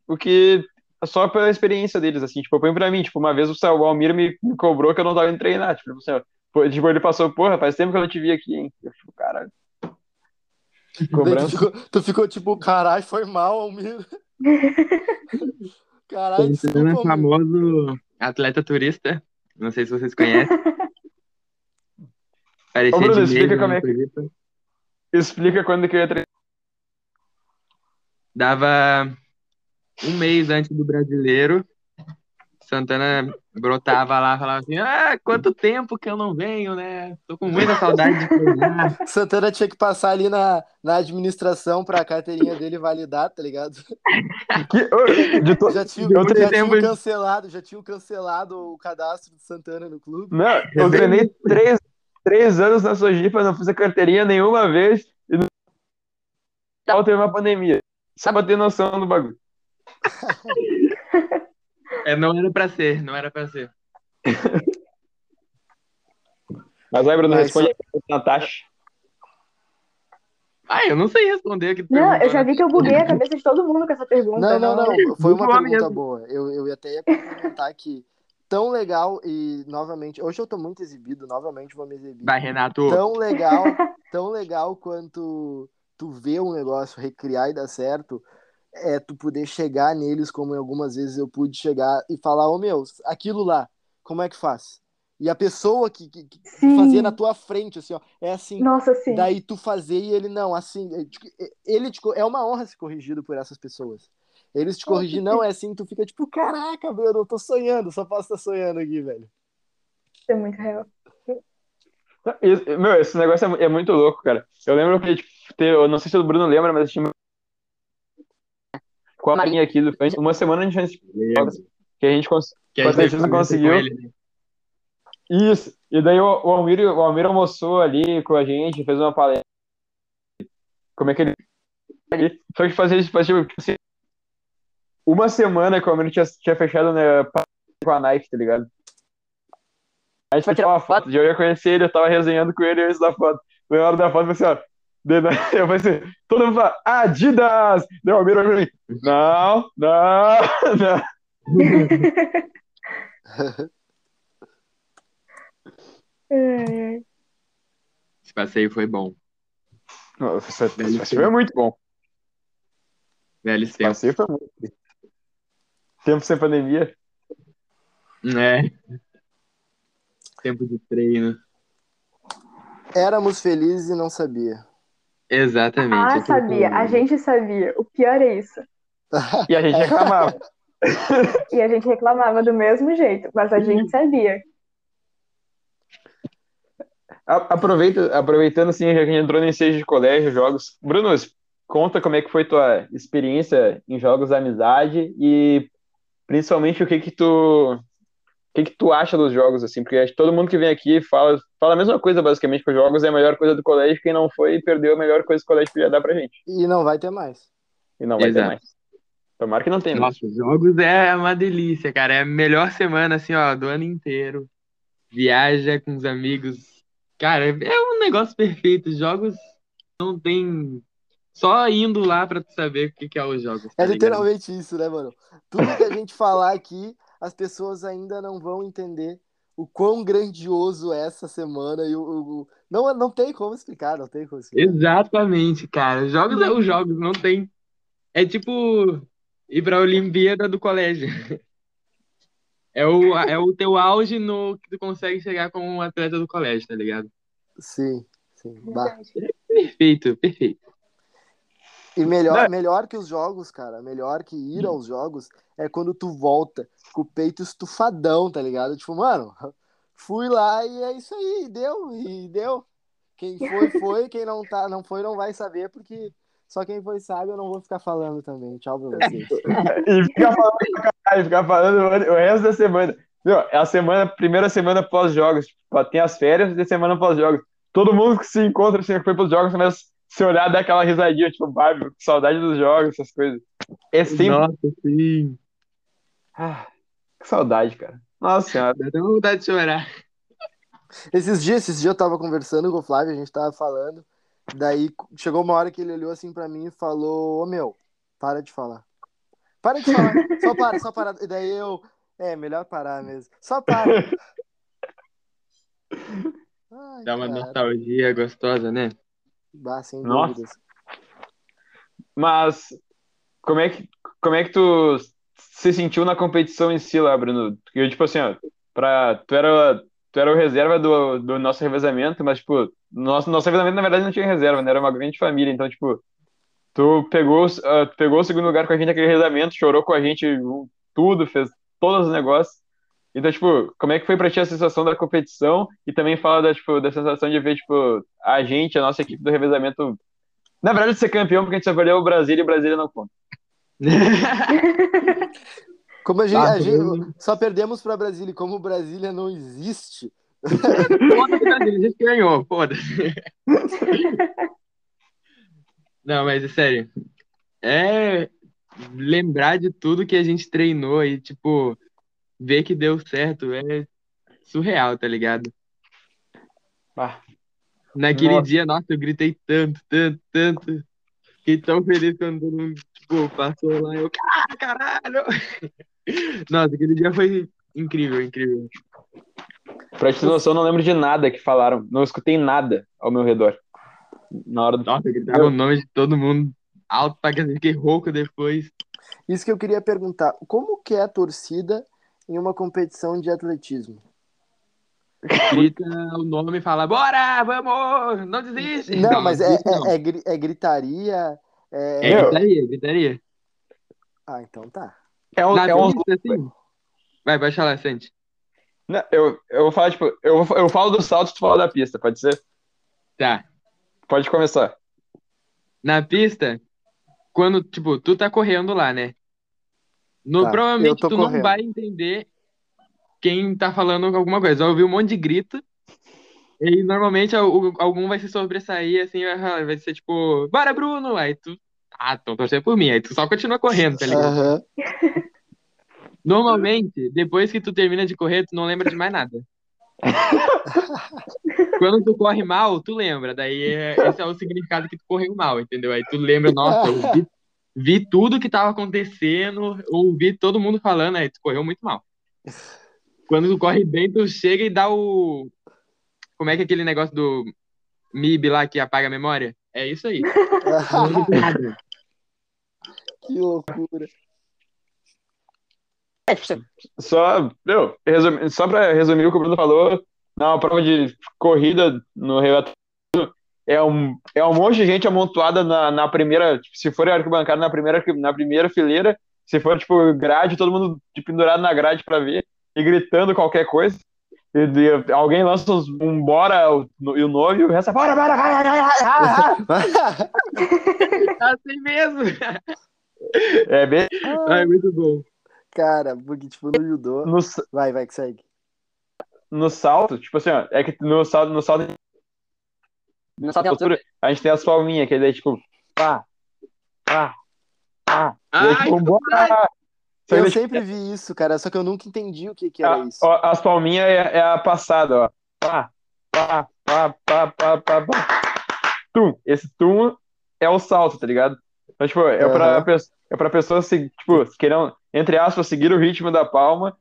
o que, só pela experiência deles, assim, tipo, põe pra mim, tipo, uma vez o Almir me, me cobrou que eu não tava indo treinar, tipo, assim, ó, Tipo, ele passou, porra, faz tempo que eu não te vi aqui, hein? Eu fico, caralho. <laughs> Cobrança. Tu ficou, tu ficou tipo, caralho, foi mal, Almir. <laughs> Caralho, desculpa, é famoso atleta turista. Não sei se vocês conhecem. Parecia <laughs> Ô, Bruno, explica como é que... Explica quando que eu ia treinar. Dava um mês antes do brasileiro. Santana brotava lá, falava assim: Ah, quanto tempo que eu não venho, né? Tô com muita saudade de treinar. <laughs> Santana tinha que passar ali na, na administração pra carteirinha dele validar, tá ligado? Que, to... Já tinha, já tinha cancelado, já tinha cancelado o cadastro do Santana no clube. Não, eu treinei três, três anos na Sojipa, não fiz a carteirinha nenhuma vez e no teve uma pandemia. Só pra ter noção do bagulho. É, não era pra ser, não era pra ser. Mas aí, Bruno, Mas, responde a Natasha. Ah, eu não sei responder. Que não, eu já vi que eu buguei a cabeça de todo mundo com essa pergunta. Não, não, não. Foi uma pergunta mesmo. boa. Eu, eu até ia comentar que tão legal e novamente, hoje eu tô muito exibido, novamente vou me exibir. Vai, Renato. Tão legal, tão legal quanto tu vê um negócio recriar e dar certo, é tu poder chegar neles, como algumas vezes eu pude chegar e falar, ô oh, meu, aquilo lá, como é que faz? E a pessoa que, que, que fazia na tua frente, assim, ó, é assim. Nossa, sim. Daí tu fazer e ele não, assim, é, tipo, é, ele te, é uma honra ser corrigido por essas pessoas. Eles te corrigem, não é assim, tu fica tipo, caraca, meu, eu tô sonhando, só posso estar sonhando aqui, velho. É muito real. Meu, esse negócio é, é muito louco, cara. Eu lembro que, tipo, eu não sei se o Bruno lembra, mas tinha com a Marinha aqui do uma semana antes jogos, que a gente, cons que a gente não conseguiu. Ele, né? Isso. E daí o, o, Almir, o Almir almoçou ali com a gente, fez uma palestra. Como é que ele. Só que fazia isso, tipo assim, uma semana que o Almir tinha, tinha fechado né, com a Nike, tá ligado? A gente vai tirar uma foto, eu ia conhecer ele, eu tava resenhando com ele antes da foto. Na hora da foto, eu falei assim, ó, <laughs> eu assim, todo mundo fala, Adidas! Deu uma mira pra mim. Não, não, <laughs> não. <laughs> Esse passeio foi bom. Nossa, esse passeio foi muito bom. Velhos Esse passeio foi muito bom. Tempo sem pandemia. É. Tempo de treino. Éramos felizes e não sabia. Exatamente. Ah, sabia. A gente sabia. O pior é isso. e a gente reclamava. <laughs> e a gente reclamava do mesmo jeito, mas a gente sabia. Aproveita, aproveitando assim, já que a gente entrou em seja de colégio, jogos. Bruno, conta como é que foi tua experiência em jogos da amizade e principalmente o que que tu que, que tu acha dos jogos, assim? Porque acho que todo mundo que vem aqui fala, fala a mesma coisa, basicamente, que os jogos é a melhor coisa do colégio. Quem não foi, perdeu a melhor coisa que o colégio podia dar pra gente. E não vai ter mais. E não vai ter Exato. mais. Tomara que não tenha mais. Nossa, jogos é uma delícia, cara. É a melhor semana, assim, ó, do ano inteiro. Viaja com os amigos. Cara, é um negócio perfeito. Jogos não tem. Só indo lá pra tu saber o que que é os jogos. tá É ligado? literalmente isso, né, mano? Tudo que a gente falar aqui, as pessoas ainda não vão entender o quão grandioso é essa semana e o, o- o- não não tem como explicar, não tem como explicar. Exatamente, cara. Os jogos é os jogos, não tem. É tipo ir pra Olimpíada do colégio. É o, é o teu auge no que tu consegue chegar como um atleta do colégio, tá ligado? Sim, sim. Bah. Perfeito, perfeito. E melhor, Né? melhor que os jogos, cara, melhor que ir aos jogos é quando tu volta com o peito estufadão, tá ligado? Tipo, mano, <laughs> fui lá e é isso aí, deu, e deu. Quem foi, <laughs> foi, quem não tá, não foi, não vai saber, porque só quem foi sabe, eu não vou ficar falando também. Tchau pra vocês. <laughs> E ficar falando pra caralho, ficar falando o resto da semana. Meu, é a semana, primeira semana pós-jogos. Tipo, tem as férias e semana pós-jogos. Todo mundo que se encontra, assim, que foi pros jogos, a se olhar, dar aquela risadinha, tipo, Bárbaro, que saudade dos jogos, essas coisas. É sempre. Nossa, sim. Ah, que saudade, cara. Nossa senhora. Dá até vontade de chorar. Esses dias, esses dias eu tava conversando com o Flávio, a gente tava falando. Daí chegou uma hora que ele olhou assim pra mim e falou: Ô meu, para de falar. Para de falar. <laughs> Só para, só para. E daí eu. É, melhor parar mesmo. Só para. <laughs> Ai, Dá uma cara. nostalgia gostosa, né? Bah, sem Nossa. dúvidas. Mas como é que como é que tu se sentiu na competição em si lá, Bruno? Porque, tipo assim, ó, pra, tu era tu era o reserva do, do nosso revezamento, mas tipo, nosso nosso revezamento na verdade não tinha reserva, né? Era uma grande família, então tipo, tu pegou tu pegou o segundo lugar com a gente naquele revezamento, chorou com a gente tudo, fez todos os negócios. Então, tipo, como é que foi pra ti a sensação da competição e também fala da, tipo, da sensação de ver, tipo, a gente, a nossa equipe do revezamento na verdade, de ser campeão, porque a gente só perdeu o Brasil e o Brasília não conta. <laughs> Como a gente, Ah, a gente- só perdemos pra Brasília, e como Brasília não existe. Foda-se, Brasil, a gente ganhou, foda-se. Não, mas é sério. É lembrar de tudo que a gente treinou e, tipo, ver que deu certo é surreal, tá ligado? Ah, Naquele Nossa. dia, nossa, eu gritei tanto, tanto, tanto. Fiquei tão feliz quando todo mundo, tipo, passou lá. Eu, "Ah, caralho! <laughs> Nossa, aquele dia foi incrível, incrível. pra te ter noção, eu não lembro de nada que falaram. Não escutei nada ao meu redor. Na hora do. Nossa, eu gritava o nome de todo mundo alto pra que eu fiquei rouco depois. Isso que eu queria perguntar. Como que é a torcida em uma competição de atletismo? grita o nome e fala, bora, vamos, não desiste. Não, mas é, desiste não. é, é é gritaria. É... É gritaria, gritaria. Ah, então tá. É um, Na é um- assim. Vai, vai falar, Santi. Não, eu, eu vou falar, tipo, eu, eu falo do salto, tu fala da pista, pode ser? Tá. Pode começar. Na pista, quando, tipo, tu tá correndo lá, né? No, Tá, eu provavelmente tu não correndo. vai entender quem tá falando alguma coisa. Vai ouvir um monte de grito. E normalmente al- algum vai se sobressair, assim, vai ser tipo, bora, Bruno! Aí tu, ah, então torcer por mim. Aí tu só continua correndo, tá ligado? Aham. <laughs> Normalmente, depois que tu termina de correr, tu não lembra de mais nada. <laughs> Quando tu corre mal, tu lembra. Daí é- esse é o significado que tu correu mal, entendeu? Aí tu lembra, nossa, eu vi, vi tudo que tava acontecendo, ouvi todo mundo falando, aí tu correu muito mal. Quando tu corre bem, tu chega e dá o. Como é que é aquele negócio do MIB lá que apaga a memória? É isso aí. <laughs> Que loucura. Só, meu, resumi- só pra resumir o que o Bruno falou, na prova de corrida no relatório, é um, é um monte de gente amontoada na, na primeira, tipo, se for arquibancada na primeira, na primeira fileira, se for, tipo, grade, todo mundo de pendurado na grade pra ver, e gritando qualquer coisa. E, e alguém lança uns- um bora e o nome, e o resto é bora, bora, vai, vai, vai, vai. <laughs> Assim mesmo. É bem Ai, muito bom. Cara, porque tipo no judô. no, Vai, vai que segue. no salto, tipo assim, ó, é que no salto, no salto Tem altura. a gente tem as palminhas, que daí, tipo, pá, pá, pá. E aí, Ai, tipo, bora! Eu tipo, sempre vi isso, cara, só que eu nunca entendi o que que a- era isso. ó, as palminhas é, é a passada, ó. Pá, pá, pá, pá, pá, pá, pá. Tum. Esse tum é o salto, tá ligado? Então, tipo, é pra, Aham. pe- é pra pessoa, se- tipo, querendo, entre aspas, seguir o ritmo da palma,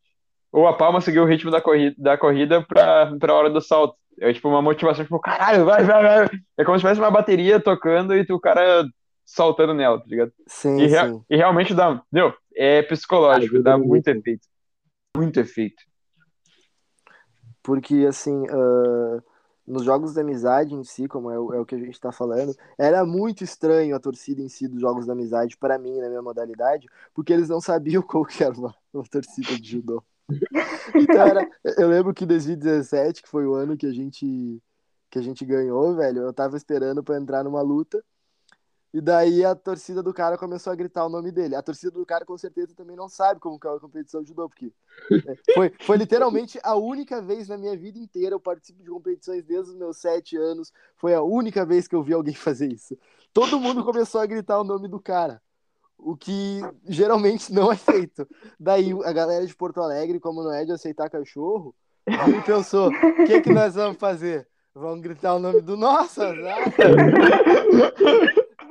ou a palma seguir o ritmo da corrida, da corrida pra, pra hora do salto. É tipo uma motivação, tipo, caralho, vai, vai, vai. É como se tivesse uma bateria tocando e tu, o cara saltando nela, tá ligado? Sim, E, rea- sim. e realmente dá, meu, é psicológico, dá muito. efeito. Muito efeito. Porque, assim, ah, nos jogos da amizade em si, como é o, é o que a gente tá falando, era muito estranho a torcida em si dos jogos da amizade, pra mim, na minha modalidade, porque eles não sabiam <laughs> qual que era uma, uma torcida de judô. <laughs> Então, era, eu lembro que em 2017, que foi o ano que a gente, que a gente ganhou, velho, eu tava esperando pra entrar numa luta, e daí a torcida do cara começou a gritar o nome dele. A torcida do cara com certeza também não sabe como que é a competição de judô, porque é, foi, foi literalmente a única vez na minha vida inteira, eu participo de competições desde os meus sete anos, foi a única vez que eu vi alguém <laughs> fazer isso. Todo mundo começou a gritar o nome do cara, o que geralmente não é feito. Daí a galera de Porto Alegre, como não é de aceitar cachorro, pensou, o que, que nós vamos fazer? Vamos gritar o nome do nosso azar?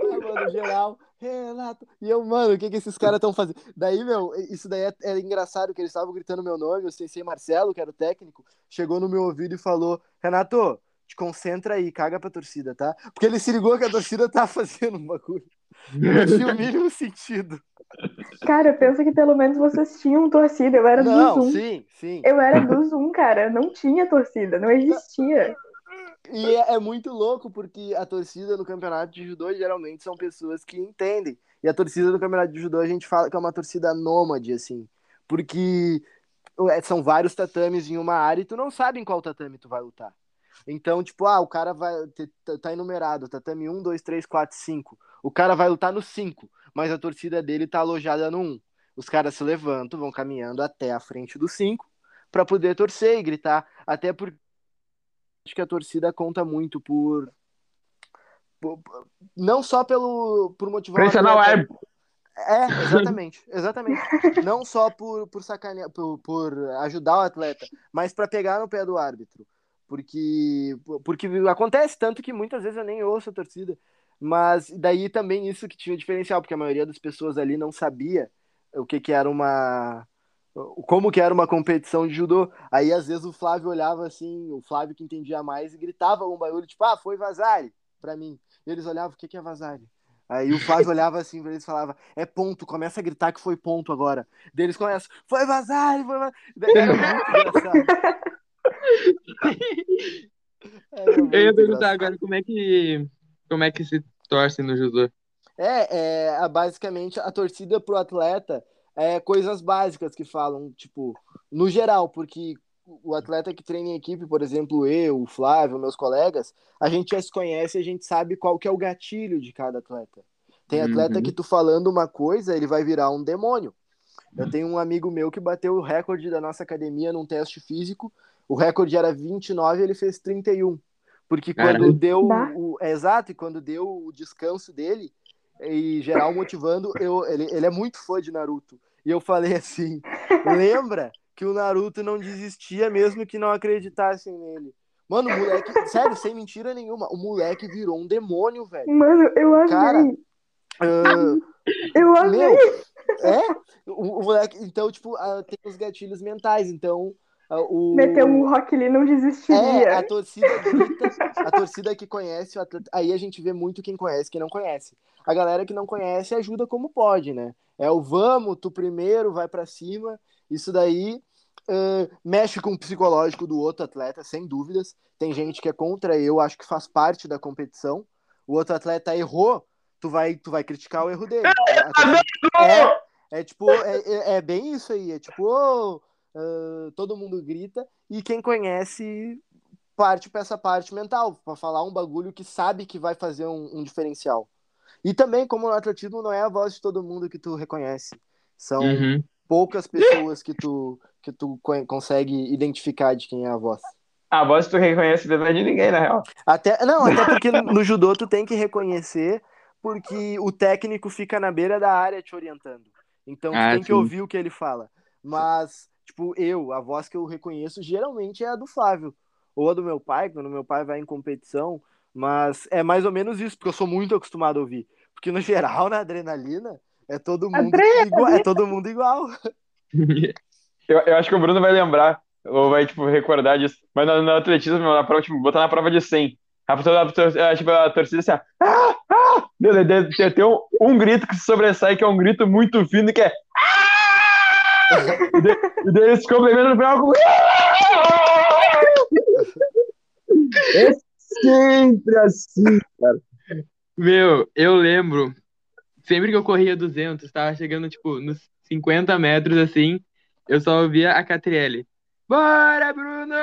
Ah, mano, geral, Renato. E eu, mano, o que que esses caras estão fazendo? Daí, meu, isso daí é, é engraçado, que eles estavam gritando meu nome, o Sensei Marcelo, que era o técnico, chegou no meu ouvido e falou, Renato, te concentra aí, caga pra torcida, tá? Porque ele se ligou que a torcida tá <laughs> fazendo um bagulho. Não tinha o <laughs> mínimo sentido. Cara, pensa que pelo menos vocês tinham torcida. Eu era do Não, Zoom. sim, sim. Eu era do Zoom, cara. Não tinha torcida, não existia. E é, é muito louco porque a torcida no campeonato de judô geralmente são pessoas que entendem. E a torcida do campeonato de judô a gente fala que é uma torcida nômade, assim. Porque é, são vários tatames em uma área e tu não sabe em qual tatame tu vai lutar. Então, tipo, ah, o cara vai. te- Tá enumerado, tatame 1, 2, 3, 4, 5. O cara vai lutar no 5, mas a torcida dele tá alojada no 1. Os caras se levantam, vão caminhando até a frente do 5 para poder torcer e gritar. Até porque acho que a torcida conta muito por. não só pelo por motivar Pressionar o árbitro. é, exatamente, exatamente. Não só por, por sacanear, por, por ajudar o atleta, mas para pegar no pé do árbitro. Porque, porque acontece tanto que muitas vezes eu nem ouço a torcida. Mas daí também isso que tinha diferencial, porque a maioria das pessoas ali não sabia o que, que era uma. Como que era uma competição de judô. Aí às vezes o Flávio olhava assim, o Flávio que entendia mais, e gritava um barulho, tipo, ah, foi Vazari, pra mim. E eles olhavam, o que, que é Vazari? Aí o Flávio <laughs> olhava assim pra eles e falava, é ponto, começa a gritar que foi ponto agora. Daí eles começam, foi Vazari, foi Vazari. Daí Era muito <laughs> engraçado. Era Eu ia perguntar agora como é que como é que se torce no judô. É, é basicamente a torcida pro atleta é coisas básicas que falam, tipo, no geral, porque o atleta que treina em equipe, por exemplo, eu, o Flávio, meus colegas, a gente já se conhece e a gente sabe qual que é o gatilho de cada atleta. Tem atleta Uhum. que tu falando uma coisa, ele vai virar um demônio. Eu tenho um amigo meu que bateu o recorde da nossa academia num teste físico. O recorde era 29 ele fez 31. Porque quando Caralho. deu Bah. o. É exato, e quando deu o descanso dele, e geral motivando, eu, ele, ele é muito fã de Naruto. E eu falei assim: <laughs> lembra que o Naruto não desistia mesmo que não acreditassem nele. Mano, o moleque, sério, sem mentira nenhuma, o moleque virou um demônio, velho. Mano, eu amei. Cara, Ah, eu amei. meu, é? O, o moleque, então, tipo, ah, tem os gatilhos mentais, então. Ah, o, Meteu um Rock Lee, não É, desistiria. a torcida grita, a torcida que conhece o atleta, aí a gente vê muito quem conhece, quem não conhece. A galera que não conhece ajuda como pode, né? É o vamos, tu primeiro, vai pra cima. Isso daí ah, mexe com o psicológico do outro atleta, sem dúvidas. Tem gente que é contra, eu acho que faz parte da competição. O outro atleta errou, tu vai, tu vai criticar o erro dele. Torcida- É, é tipo, é, é- é bem isso aí. É tipo, ô, ah, todo mundo grita e quem conhece parte para essa parte mental, para falar um bagulho que sabe que vai fazer um, um diferencial. E também, como no atletismo não é a voz de todo mundo que tu reconhece. São Uhum. poucas pessoas que tu, que tu co- consegue identificar de quem é a voz? A voz tu reconhece é de ninguém, na real. Até, não, até porque no judô tu tem que reconhecer, porque o técnico fica na beira da área te orientando. Então tu Ah, tem que sim. ouvir o que ele fala. Mas, tipo, eu, a voz que eu reconheço geralmente é a do Flávio. Ou a do meu pai, quando meu pai vai em competição. Mas é mais ou menos isso, porque eu sou muito acostumado a ouvir. Porque no geral, <laughs> na adrenalina, é todo mundo Adrenalina! igual. É todo mundo igual. <laughs> Eu, eu acho que o Bruno vai lembrar, ou vai, tipo, recordar disso. Mas no, no atletismo, na prova, tipo, botar na prova de 100. A, pessoa- a, tipo, a torcida assim, ah, ah! Deve- deve- Tem tem um, um grito que se sobressai, que é um grito muito fino, que é "Ah!" E daí- eles complementam no final É sempre assim, cara. Meu, eu lembro, sempre que eu corria 200, tava chegando, tipo, nos 50 metros, assim, eu só ouvia a Catriele. Bora, Bruno!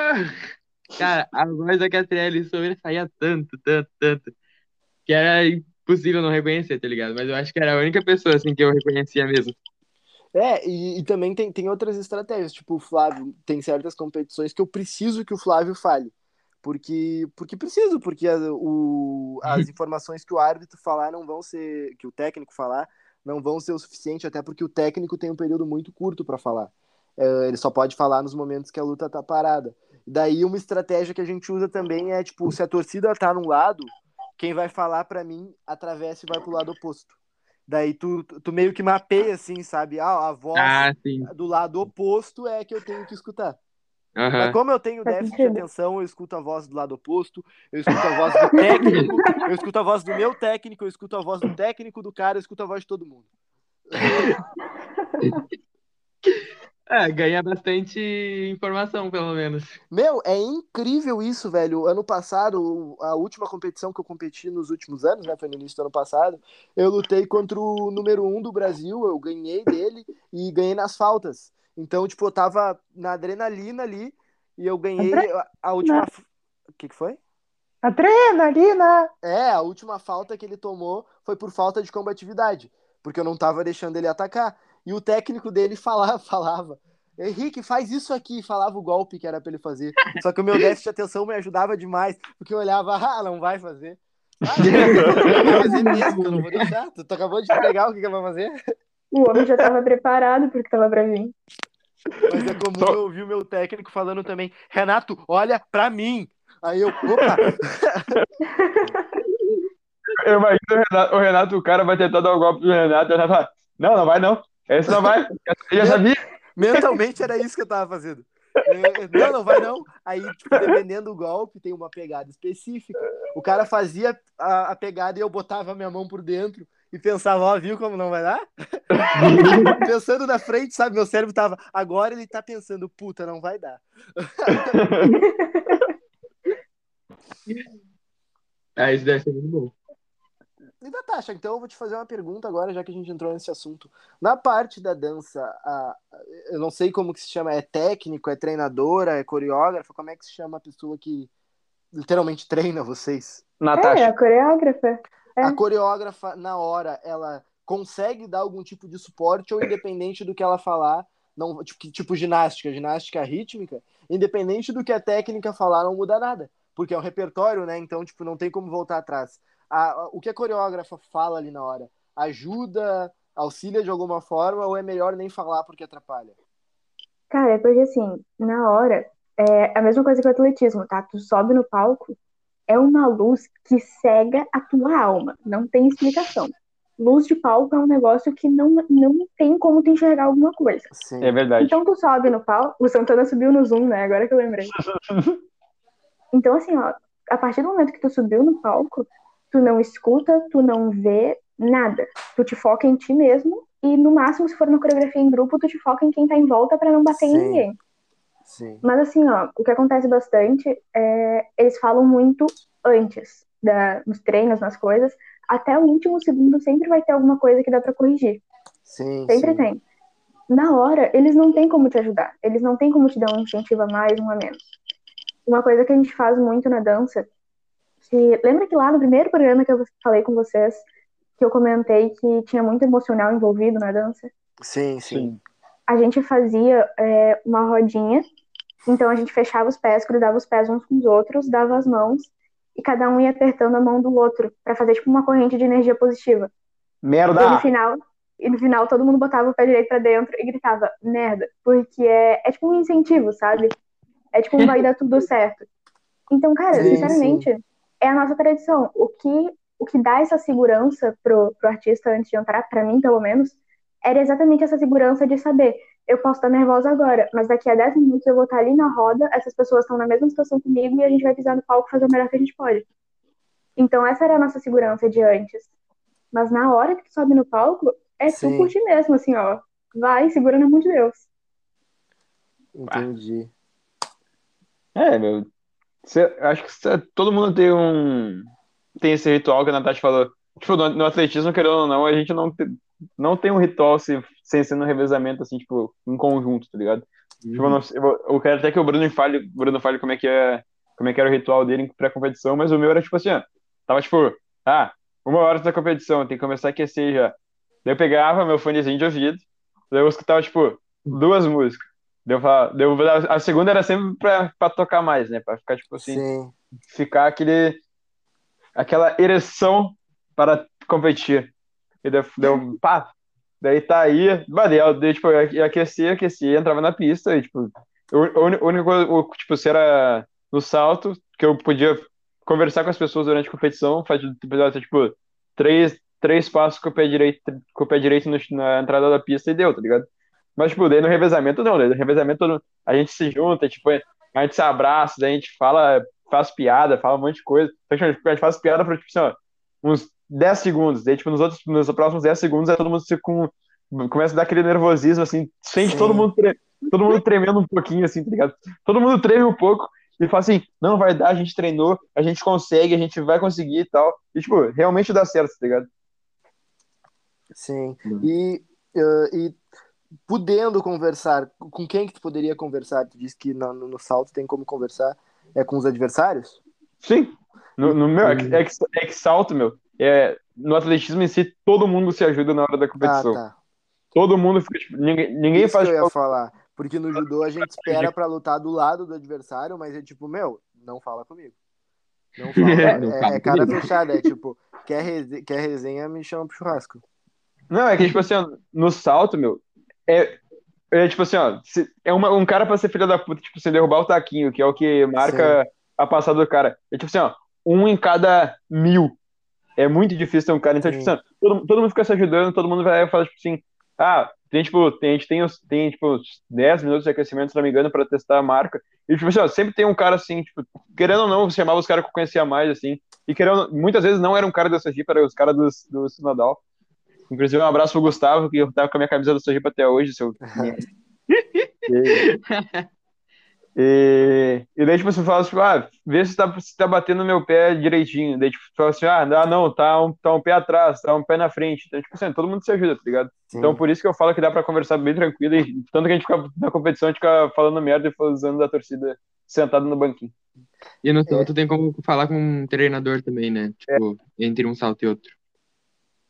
Cara, a voz da Catriele sobressaía tanto, tanto, tanto, que era impossível não reconhecer, tá ligado? Mas eu acho que era a única pessoa, assim, que eu reconhecia mesmo. É, e, e também tem, tem outras estratégias, tipo o Flávio, tem certas competições que eu preciso que o Flávio fale. Porque, porque preciso, porque a- o, as informações que o árbitro falar não vão ser, que o técnico falar, não vão ser o suficiente, até porque o técnico tem um período muito curto para falar. É, ele só pode falar nos momentos que a luta tá parada. Daí uma estratégia que a gente usa também é, tipo, se a torcida tá num lado, quem vai falar para mim atravessa e vai pro lado oposto. Daí tu, tu meio que mapeia, assim, sabe? Ah, a voz Ah, do lado oposto é que eu tenho que escutar. Mas Aham. como eu tenho déficit de atenção, eu escuto a voz do lado oposto, eu escuto a voz do técnico, eu escuto a voz do meu técnico, eu escuto a voz do técnico do cara, eu escuto a voz de todo mundo. <laughs> É, ganha bastante informação, pelo menos. Meu, é incrível isso, velho. Ano passado, a última competição que eu competi nos últimos anos, né? Foi no início do ano passado. Eu lutei contra o número um do Brasil, eu ganhei dele e ganhei nas faltas. Então, tipo, eu tava na adrenalina ali e eu ganhei a, a última. O que, que foi? Adrenalina! É, a última falta que ele tomou foi por falta de combatividade, porque eu não tava deixando ele atacar. E o técnico dele falava, <laughs> falava, Henrique, faz isso aqui, falava o golpe que era pra ele fazer. Só que o meu déficit de atenção me ajudava demais, porque eu olhava, ah, não vai fazer. Ah, não vai fazer mesmo, eu não vou <laughs> deixar. Tu, tu acabou de pegar o que, que vai fazer. O homem já tava preparado porque tava pra vir. Mas é comum eu ouvir o meu técnico falando também, Renato, olha pra mim. Aí eu, opa, Eu imagino o Renato, o Renato, o cara vai tentar dar o golpe do Renato, o Renato fala, não, não vai não, esse não vai, eu já sabia. Mentalmente era isso que eu tava fazendo. É, Não, não vai não. Aí, tipo, dependendo do golpe, tem uma pegada específica. O cara fazia a, a pegada e eu botava a minha mão por dentro e pensava, ó, viu como não vai dar? <laughs> Pensando na frente, sabe? Meu cérebro tava. Agora ele tá pensando, puta, não vai dar. <laughs> Ah, isso deve ser muito bom. E Natasha, então eu vou te fazer uma pergunta agora, já que a gente entrou nesse assunto. Na parte da dança, a- eu não sei como que se chama, é técnico, é treinadora, é coreógrafa, como é que se chama a pessoa que literalmente treina vocês? É, Natasha, a coreógrafa. É. A coreógrafa, na hora, ela consegue dar algum tipo de suporte ou independente do que ela falar, não, tipo, tipo ginástica, ginástica rítmica, independente do que a técnica falar, não muda nada, porque é um repertório, né? Então, tipo, não tem como voltar atrás. A- a- o que a coreógrafa fala ali na hora, ajuda, auxilia de alguma forma ou é melhor nem falar porque atrapalha? Cara, é porque assim, na hora, é a mesma coisa que o atletismo, tá? Tu sobe no palco, é uma luz que cega a tua alma. Não tem explicação. Luz de palco é um negócio que não, não tem como tu enxergar alguma coisa. Sim. é verdade. Então tu sobe no palco, o Santana subiu no Zoom, né? Agora que eu lembrei. <laughs> Então, assim, ó, a partir do momento que tu subiu no palco, tu não escuta, tu não vê nada. Tu te foca em ti mesmo e, no máximo, se for uma coreografia em grupo, tu te foca em quem tá em volta pra não bater em Sim. ninguém. Sim. Mas assim, ó, o que acontece bastante é eles falam muito antes da, nos treinos, nas coisas, até o último segundo sempre vai ter alguma coisa que dá pra corrigir. Sim. Sempre sim. tem. Na hora, eles não têm como te ajudar. Eles não têm como te dar um incentivo a mais, um a menos. Uma coisa que a gente faz muito na dança, que lembra que lá no primeiro programa que eu falei com vocês, que eu comentei que tinha muito emocional envolvido na dança? Sim, sim. a gente fazia é, uma rodinha, então a gente fechava os pés, grudava os pés uns com os outros, dava as mãos, e cada um ia apertando a mão do outro, para fazer tipo uma corrente de energia positiva. Merda! E no final, e no final todo mundo botava o pé direito pra dentro e gritava merda, porque é, é tipo um incentivo, sabe? É tipo um vai dar tudo certo. Então, cara, Sim, sinceramente, é a nossa tradição. O que, o que dá essa segurança pro, pro artista antes de entrar, pra mim pelo menos, era exatamente essa segurança de saber, eu posso estar nervosa agora, mas daqui a 10 minutos eu vou estar ali na roda, essas pessoas estão na mesma situação comigo e a gente vai pisar no palco e fazer o melhor que a gente pode. Então, essa era a nossa segurança de antes. Mas na hora que tu sobe no palco, é tu Sim. curtir mesmo, assim, ó. Vai, segura na mão de Deus. Entendi. É, meu. Cê- acho que cê- todo mundo tem um. Tem esse ritual que a Natasha falou. Tipo, no, no atletismo, querendo ou não, a gente não, te- não tem um ritual se, sem ser no revezamento, assim, tipo, em conjunto, tá ligado? Tipo, eu, não sei- eu, eu quero até que o Bruno fale, Bruno fale como é que é, como é que era o ritual dele em pré-competição, mas o meu era tipo assim, ó. Tava tipo, ah, uma hora da competição, tem que começar a aquecer já. Daí eu pegava meu fonezinho de ouvido, daí eu escutava, tipo, duas músicas. Daí eu falava, daí eu- a segunda era sempre pra, pra tocar mais, né? Pra ficar, tipo assim, Sim. ficar aquele, aquela ereção para competir. E daí, deu, pá, daí tá aí, bah, daí, tipo, eu ia aquecer, aquecia, entrava na pista, e, tipo, a a única coisa, o- tipo, se era no salto, que eu podia conversar com as pessoas durante a competição, fazer, tipo, três, três passos com o pé direito, com o pé direito no- na entrada da pista e deu, tá ligado? Mas, tipo, daí no revezamento não, daí no revezamento a gente se junta, tipo, a gente se abraça, daí a gente fala, faz piada, fala um monte de coisa. Então, tipo, a gente faz piada por, tipo, assim, ó, uns 10 segundos. Daí, tipo, nos outros, nos próximos 10 segundos, aí todo mundo se com, começa a dar aquele nervosismo, assim, sente Sim. todo mundo, tre- todo mundo tremendo um pouquinho, assim, tá ligado? Todo mundo treme um pouco e fala assim, não, vai dar, a gente treinou, a gente consegue, a gente vai conseguir e tal. E, tipo, realmente dá certo, tá ligado? Sim. Hum. E, eh, e podendo conversar, com quem que tu poderia conversar? Tu disse que no, no salto tem como conversar é com os adversários? Sim. No, no meu, é que, é, que, é que salto, meu, é, no atletismo em si, todo mundo se ajuda na hora da Ah, competição. tá. Todo mundo fica, tipo, ninguém, ninguém Isso faz, que eu tipo, ia falar. Porque no judô a gente espera pra lutar do lado do adversário, mas é tipo, meu, não fala comigo. Não <laughs> fala. É, fala é cara comigo. fechada, é tipo, quer, rese- quer resenha, me chama pro churrasco. Não, é que, tipo assim, ó, no salto, meu, é, é tipo assim, ó, se- é uma, um cara pra ser filho da puta, tipo, sem derrubar o taquinho, que é o que marca a passada do cara. É tipo assim, ó, um em cada mil. É muito difícil ter um cara. Então, Sim. tipo assim, ó, todo, todo mundo fica se ajudando, todo mundo vai falar, tipo assim, ah, tem, tipo, tem, a gente tem, os, tem, tipo, uns 10 minutos de aquecimento, se não me engano, pra testar a marca. E, tipo assim, ó, sempre tem um cara assim, tipo, querendo ou não, você chamava os caras que eu conhecia mais, assim, e querendo, muitas vezes não era um cara da Sergipe, era os caras do, do Sinodal. Inclusive, um abraço pro Gustavo, que eu tava com a minha camisa do Sergipe até hoje, seu. e, <laughs> e, e daí, tipo, você fala assim, ah, vê se tá, se tá batendo no meu pé direitinho. Daí, tipo, fala assim, ah, não, não, tá um, tá um pé atrás, tá um pé na frente. Então, tipo assim, todo mundo se ajuda, tá ligado? Sim. Então, por isso que eu falo que dá pra conversar bem tranquilo. E tanto que a gente fica na competição, a gente fica falando merda e usando da torcida sentado no banquinho. E no salto tem como falar com um treinador também, né? Tipo, entre um salto e outro.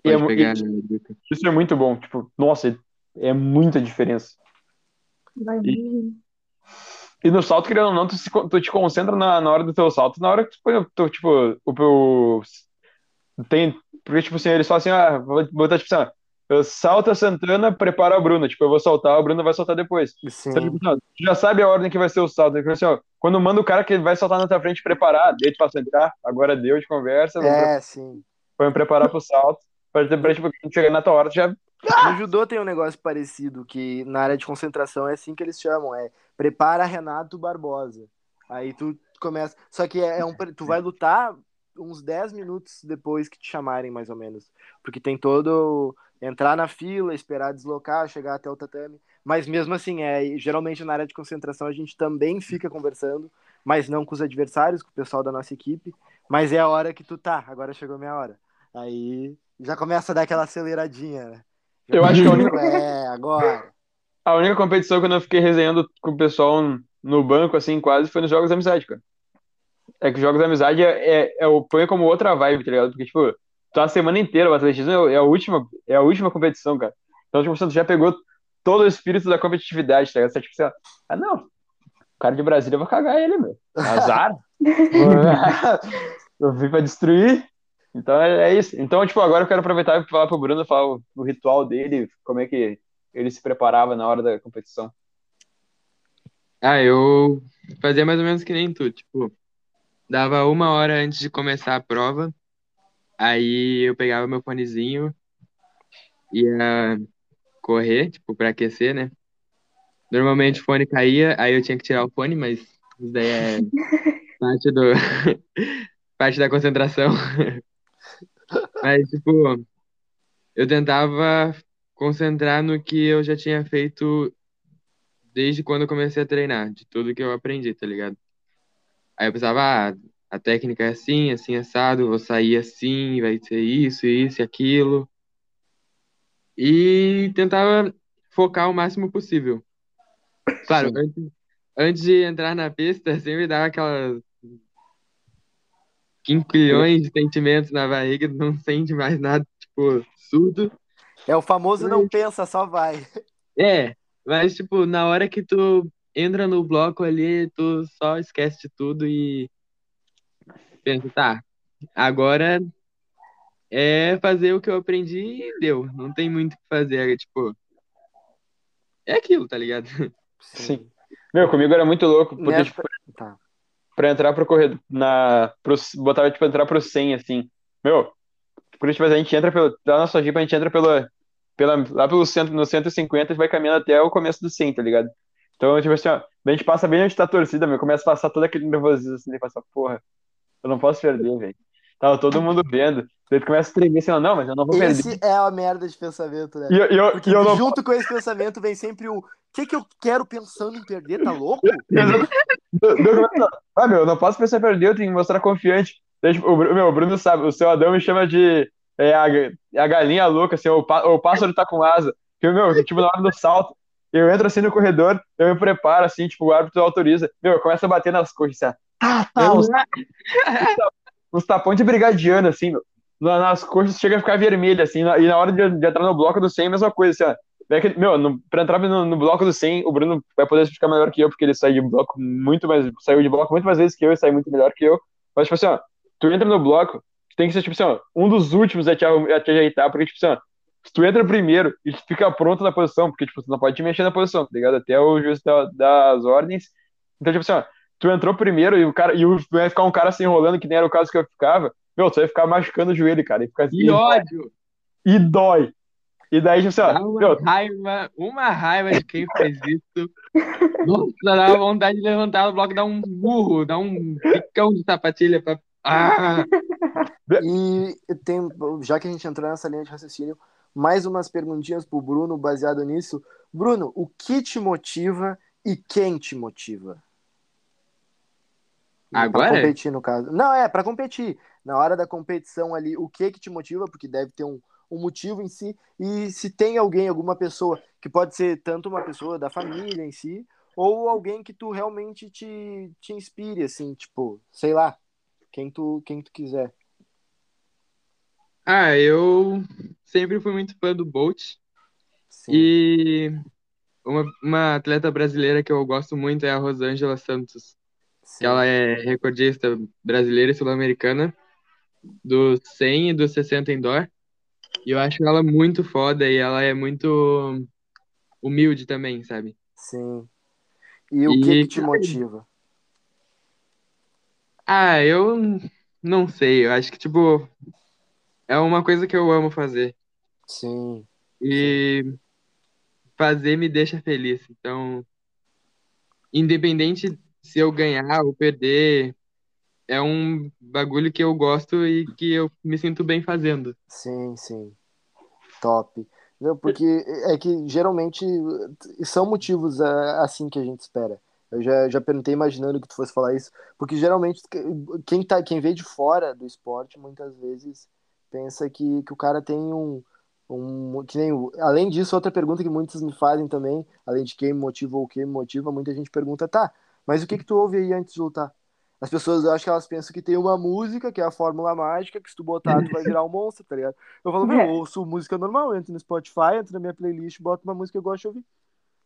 É pegar e- a dica. Isso é muito bom. Tipo, nossa, é muita diferença. Vai E-. E no salto, querendo ou não, tu, se tu te concentra na, na hora do teu salto, na hora que tu põe teu, tipo, o, o, tem, porque, tipo assim, eles falam assim, ah, vou botar, tipo assim, ah, eu salto a Santana, prepara a Bruna, tipo, eu vou soltar, a Bruna vai soltar depois. Sim. Então, tipo, tu já sabe a ordem que vai ser o salto, então, assim, ó, quando manda o cara que vai saltar na tua frente preparar, daí tu fala assim, tá, agora deu de conversa, É, sim. me preparar pro salto, pra, pra, tipo, quando chegar na tua hora, tu já, No judô tem um negócio parecido, que na área de concentração é assim que eles chamam, é prepara Renato Barbosa. Aí tu começa. Só que é, é um. Tu vai lutar uns 10 minutos depois que te chamarem, mais ou menos. Porque tem todo. Entrar na fila, esperar deslocar, chegar até o tatame. Mas mesmo assim, é, geralmente na área de concentração a gente também fica conversando, mas não com os adversários, com o pessoal da nossa equipe. Mas é a hora que tu tá, agora chegou a minha hora. Aí já começa a dar aquela aceleradinha, né? Já Eu acho que a única- É, agora. a única competição que eu não fiquei resenhando com o pessoal no banco, assim, quase, foi nos Jogos da Amizade, cara. É que os Jogos da Amizade é, é, é o põe como outra vibe, tá ligado? Porque, tipo, tá a semana inteira, o atletismo é, é a última, é a última competição, cara. Então, tipo, você já pegou todo o espírito da competitividade, tá ligado? Você, tipo assim, ah, não, o cara de Brasília eu vou cagar ele, meu. Azar. <laughs> <laughs> eu vim pra destruir. Então é, é, isso. Então, tipo, agora eu quero aproveitar e falar pro Bruno, falar o, o ritual dele, como é que ele se preparava na hora da competição. Ah, eu fazia mais ou menos que nem tu, tipo, dava uma hora antes de começar a prova, aí eu pegava meu fonezinho, ia correr, tipo, pra aquecer, né? Normalmente o fone caía, aí eu tinha que tirar o fone, mas isso daí é <laughs> parte do <laughs> parte da concentração. Mas, tipo, eu tentava concentrar no que eu já tinha feito desde quando eu comecei a treinar, de tudo que eu aprendi, tá ligado? Aí eu pensava, ah, a técnica é assim, assim, assado, vou sair assim, vai ser isso, isso e aquilo. E tentava focar o máximo possível. Claro, antes, antes de entrar na pista, <laughs> sempre dava aquelas quinquilhões de sentimentos na barriga, não sente mais nada, tipo, surdo. É o famoso não pensa, só vai. É, mas, tipo, na hora que tu entra no bloco ali, tu só esquece de tudo e pensa, tá, agora é fazer o que eu aprendi e deu. Não tem muito o que fazer, é, tipo. É aquilo, tá ligado? Sim. Meu, comigo era muito louco, porque, Nessa- tipo, Tá. Pra entrar pro corredor, na, pro, botava, tipo, entrar pro 100, assim. Meu, porque, tipo, a gente entra pelo, da nossa Jeep, a gente entra pela, pela, lá pelo centro, no 150 e vai caminhando até o começo do 100, tá ligado? Então, tipo assim, ó, a gente passa bem onde tá a torcida, meu, começa a passar todo aquele nervosismo, assim, e passa, porra, eu não posso perder, velho. Tava todo mundo vendo, daí tu começa a tremer, assim, não, mas eu não vou perder. Esse é a merda de pensamento, né? E eu, eu, Porque eu não junto com esse pensamento vem sempre o que que eu quero pensando em perder, tá louco? <laughs> Ah, meu, eu não posso pensar em perder, eu tenho que mostrar confiante. Tipo, o, meu, o Bruno sabe, o seu Adão me chama de é, a, ga- a galinha louca, assim, o, pá- o pássaro tá com asa. Porque, meu, tipo, na hora do salto, eu entro assim no corredor, eu me preparo, assim, tipo, o árbitro autoriza. Meu, eu começo a bater nas coxas, assim, ó. tá, tá, os, os tapões de brigadiano, assim, meu, nas coxas chega a ficar vermelho, assim, e na hora de, de entrar no bloco do 100, a mesma coisa, assim, ó. Daí aquele- Meu, no, pra entrar no, no bloco do 100, o Bruno vai poder explicar melhor que eu, porque ele saiu de bloco muito mais, saiu de bloco muito mais vezes que eu e saiu muito melhor que eu. Mas, tipo assim, ó, tu entra no bloco, tem que ser, tipo assim, ó, um dos últimos a te, a te ajeitar, porque, tipo assim, ó, se tu entra primeiro e fica pronto na posição, porque, tipo, tu não pode te mexer na posição, tá ligado? Até o juiz da- das ordens. Então, tipo assim, ó, tu entrou primeiro e o cara, e o, vai ficar um cara se enrolando, que nem era o caso que eu ficava, meu, tu vai ficar machucando o joelho, cara, e fica Que ódio! e dói. E daí, tipo assim, ó, Dá uma meu, raiva, uma raiva de quem faz isso. Nossa, dá vontade de levantar o bloco, dar um burro, dar um picão de sapatilha pra. Ah! E tem, já que a gente entrou nessa linha de raciocínio, mais umas perguntinhas pro Bruno baseado nisso. Bruno, o que te motiva e quem te motiva? Pra Agora? competir, no caso. Não, é, pra competir. Na hora da competição ali, o que que te motiva? Porque deve ter um, um motivo em si. E se tem alguém, alguma pessoa, que pode ser tanto uma pessoa da família em si, ou alguém que tu realmente te, te inspire, assim, tipo, sei lá, quem tu, quem tu quiser. Ah, eu sempre fui muito fã do Bolt. Sim. E uma, uma atleta brasileira que eu gosto muito é a Rosângela Santos. sim. ela é recordista brasileira e sul-americana do 100 e do 60 indoor. E eu acho ela muito foda e ela é muito humilde também, sabe? Sim. E o E, que que te motiva? Ah, eu não sei, eu acho que, tipo, é uma coisa que eu amo fazer. Sim. E fazer me deixa feliz. Então, independente se eu ganhar ou perder, é um bagulho que eu gosto e que eu me sinto bem fazendo. Sim, sim. Top. Não, porque é que geralmente são motivos ah, assim que a gente espera. Eu já, já perguntei imaginando que tu fosse falar isso, porque geralmente quem tá, quem vê de fora do esporte muitas vezes pensa que, que o cara tem um, um que nem além disso, outra pergunta que muitos me fazem também, além de quem motiva ou quem motiva, muita gente pergunta, tá, mas o que que tu ouve aí antes de lutar? As pessoas, eu acho que elas pensam que tem uma música, que é a fórmula mágica, que se tu botar, tu vai <laughs> virar um monstro, tá ligado? Eu falo, meu, eu ouço música normal, entro no Spotify, entro na minha playlist, boto uma música que eu gosto de ouvir.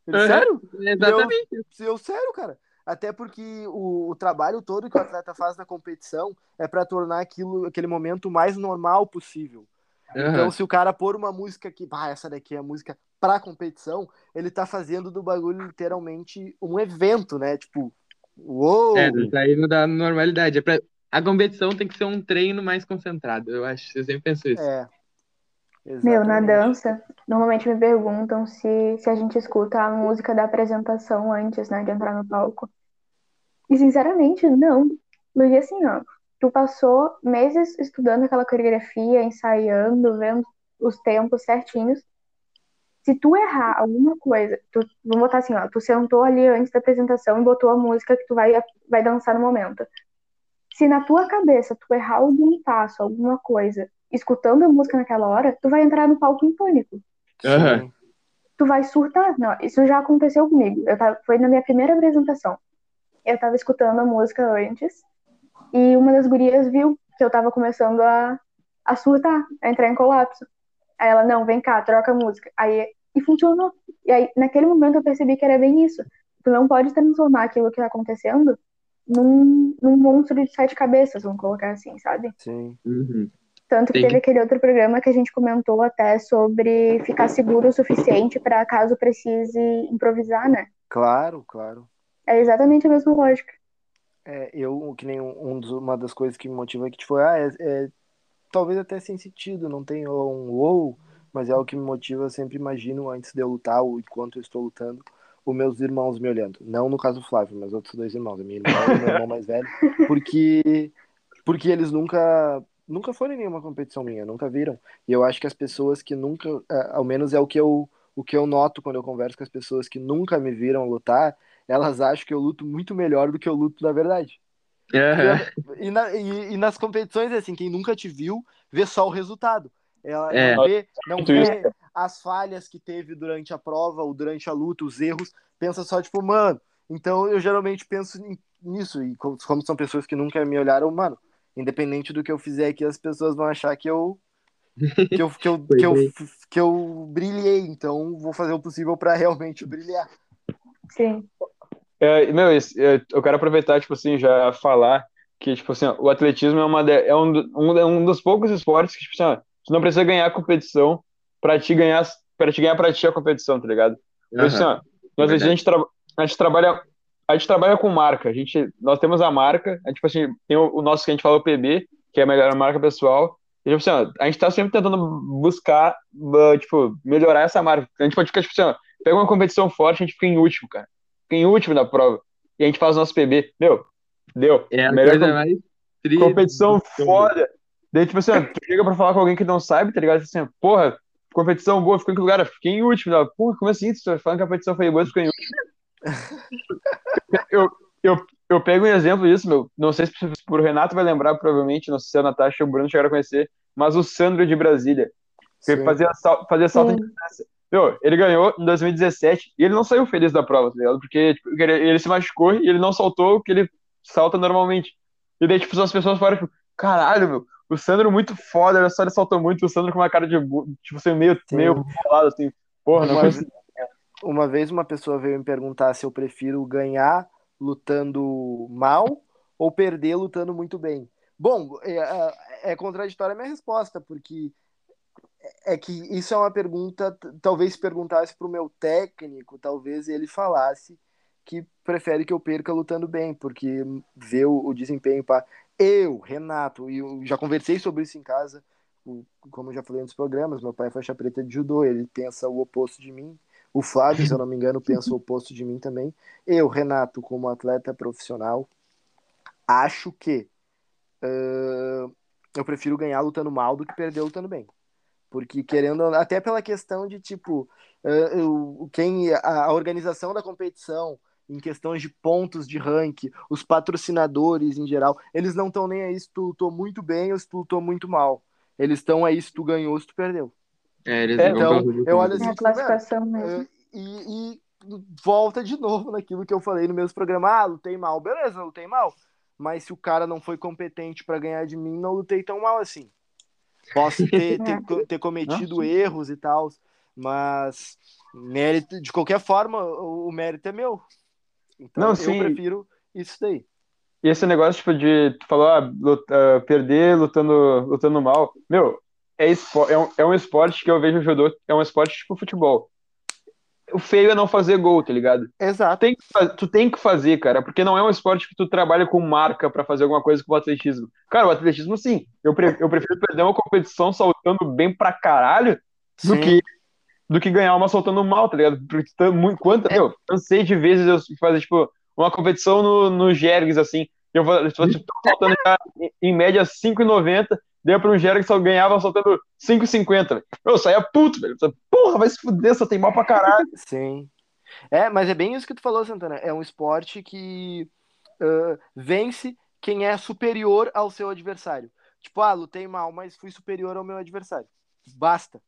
Ele, Uhum, Sério? Exatamente. Eu, eu, sério, cara. Até porque o, o trabalho todo que o atleta faz na competição é pra tornar aquilo, aquele momento o mais normal possível. Então, Aham. se o cara pôr uma música que, ah, essa daqui é a música pra competição, ele tá fazendo do bagulho literalmente um evento, né? Tipo, uou! É, saindo da normalidade. É pra... A competição tem que ser um treino mais concentrado, eu acho. Eu sempre penso isso. É. Meu, na dança, normalmente me perguntam se, se a gente escuta a música da apresentação antes, né, de entrar no palco. E sinceramente, não. Porque assim, ó, tu passou meses estudando aquela coreografia, ensaiando, vendo os tempos certinhos. Se tu errar alguma coisa, tu, vamos botar assim, ó, tu sentou ali antes da apresentação e botou a música que tu vai, vai dançar no momento. Se na tua cabeça tu errar algum passo, alguma coisa, escutando a música naquela hora, tu vai entrar no palco em pânico. Aham. Sim. Tu vai surtar. Não, isso já aconteceu comigo. Eu tava, foi na minha primeira apresentação. Eu tava escutando a música antes e uma das gurias viu que eu tava começando a, a surtar, a entrar em colapso. Aí ela, não, vem cá, troca a música. Aí, e funcionou. E aí, naquele momento, eu percebi que era bem isso. Tu não pode transformar aquilo que tá acontecendo num, num monstro de sete cabeças, vamos colocar assim, sabe? Sim. Uhum. Tanto que Tem teve que- aquele outro programa que a gente comentou até sobre ficar seguro o suficiente para caso precise improvisar, né? Claro, claro. É exatamente a mesma lógica. É, eu, que nem um, um dos- uma das coisas que me motiva aqui, tipo, ah, é, é- talvez até sem sentido, não tem um uou, mas é o que me motiva, eu sempre imagino antes de eu lutar, ou enquanto eu estou lutando, os meus irmãos me olhando. Não no caso do Flávio, mas outros dois irmãos, a minha irmã e meu irmão mais velho, <laughs> porque, porque eles nunca, nunca foram em nenhuma competição minha, nunca viram. E eu acho que as pessoas que nunca, é, ao menos é o que eu, o que eu noto quando eu converso com as pessoas que nunca me viram lutar, elas acham que eu luto muito melhor do que eu luto na verdade. Aham. E, na- e- e nas competições, é assim, quem nunca te viu, vê só o resultado. Ela É. não vê, não vê as falhas que teve durante a prova ou durante a luta, os erros, pensa só, tipo, mano. Então eu geralmente penso nisso. E como, como são pessoas que nunca me olharam, mano, independente do que eu fizer aqui, as pessoas vão achar que eu. Que eu, que eu, <laughs> que eu, que eu brilhei, então vou fazer o possível para realmente brilhar. Sim. É, meu, é, eu quero aproveitar, tipo assim, já falar que, tipo assim, ó, o atletismo é, uma é um, um, é um dos poucos esportes que, tipo assim, ó, tu não precisa ganhar a competição pra te ganhar, pra te ganhar pra ti a competição, tá ligado? Isso, assim, ó, atletismo a gente, tra- a gente trabalha, a gente trabalha com marca, a gente, nós temos a marca, a, tipo assim, tem o, o nosso que a gente fala o PB, que é a melhor marca pessoal, e, tipo assim, ó, a gente tá sempre tentando buscar, tipo, melhorar essa marca. A gente pode ficar, tipo assim, ó, pega uma competição forte, a gente fica em último, cara fica em último na prova. E a gente faz o nosso PB. Meu, deu. É a Melhor coisa com- mais competição foda. Daí, tipo assim, ó, tu chega pra falar com alguém que não sabe, tá ligado? Assim, ó, porra, competição boa, ficou em que lugar? Eu Fiquei em último. Né? Porra, como assim? Tu tá falando que a competição foi boa, tu ficou em último. <laughs> eu, eu, eu pego um exemplo disso, meu. Não sei se por Renato vai lembrar, provavelmente, não sei se a Natasha ou o Bruno chegaram a conhecer, mas o Sandro de Brasília, que fazia, sal, fazia salto Sim. de distância. Meu, ele ganhou em 2017 e ele não saiu feliz da prova, tá ligado? Porque tipo, ele, ele se machucou e ele não saltou o que ele salta normalmente. E daí, tipo, as pessoas falaram, tipo, caralho, meu, o Sandro muito foda, olha só, ele saltou muito, o Sandro com uma cara de, tipo assim, meio, Sim. meio bolado, assim. Porra, não Uma. Uma vez uma pessoa veio me perguntar se eu prefiro ganhar lutando mal ou perder lutando muito bem. Bom, é, é- é contraditória a minha resposta, porque é que isso é uma pergunta, talvez se perguntasse para o meu técnico, talvez ele falasse que prefere que eu perca lutando bem, porque vê o, o desempenho para eu, Renato, e eu já conversei sobre isso em casa, como eu já falei nos programas, meu pai é faixa preta de judô, ele pensa o oposto de mim, o Flávio, se eu não me engano, pensa o oposto de mim também. Eu, Renato, como atleta profissional, acho que ah, eu prefiro ganhar lutando mal do que perder lutando bem. Porque querendo, até pela questão de tipo, ah, eu- quem a, a organização da competição, em questões de pontos de ranking, os patrocinadores em geral, eles não estão nem aí se tu lutou muito bem ou se tu lutou muito mal. Eles estão aí se tu ganhou ou se tu perdeu. É, eles É, vão então, eu olho É assim, a tipo, mano, classificação mesmo. é, e, e volta de novo naquilo que eu falei no mesmo programa. Ah, lutei mal. Beleza, lutei mal. mas se o cara não foi competente para ganhar de mim, não lutei tão mal assim. Posso <laughs> ter, ter, ter cometido erros e tal, mas mérito, de qualquer forma, o, o mérito é meu. Então Não, eu sim. prefiro isso daí. E esse negócio, tipo, de tu falou, ah, lut- ah, perder lutando, lutando mal. Meu, é, espo- é, um, é um esporte que eu vejo o judô, é um esporte tipo futebol. O feio é não fazer gol, tá ligado? Exato. Tem que tu tem que fazer, cara, porque não é um esporte que tu trabalha com marca pra fazer alguma coisa com o atletismo. Cara, o atletismo, sim. Eu, pre- eu prefiro perder uma competição saltando bem pra caralho do Sim. que, do que ganhar uma soltando mal, tá ligado? Porque tá muito, quanto, meu, cansei de vezes eu fazer, tipo, uma competição no, no Jergs, assim, eu vou, tipo, tô saltando já, em, média 5,90, deu pra um Jergs que só ganhava saltando 5,50, velho. Eu saía puto, velho. Porra, vai se fuder, só tem mal pra caralho. <laughs> Sim. É, mas é bem isso que tu falou, Santana. É um esporte que ah, vence quem é superior ao seu adversário. Tipo, ah, lutei mal, mas fui superior ao meu adversário. Basta.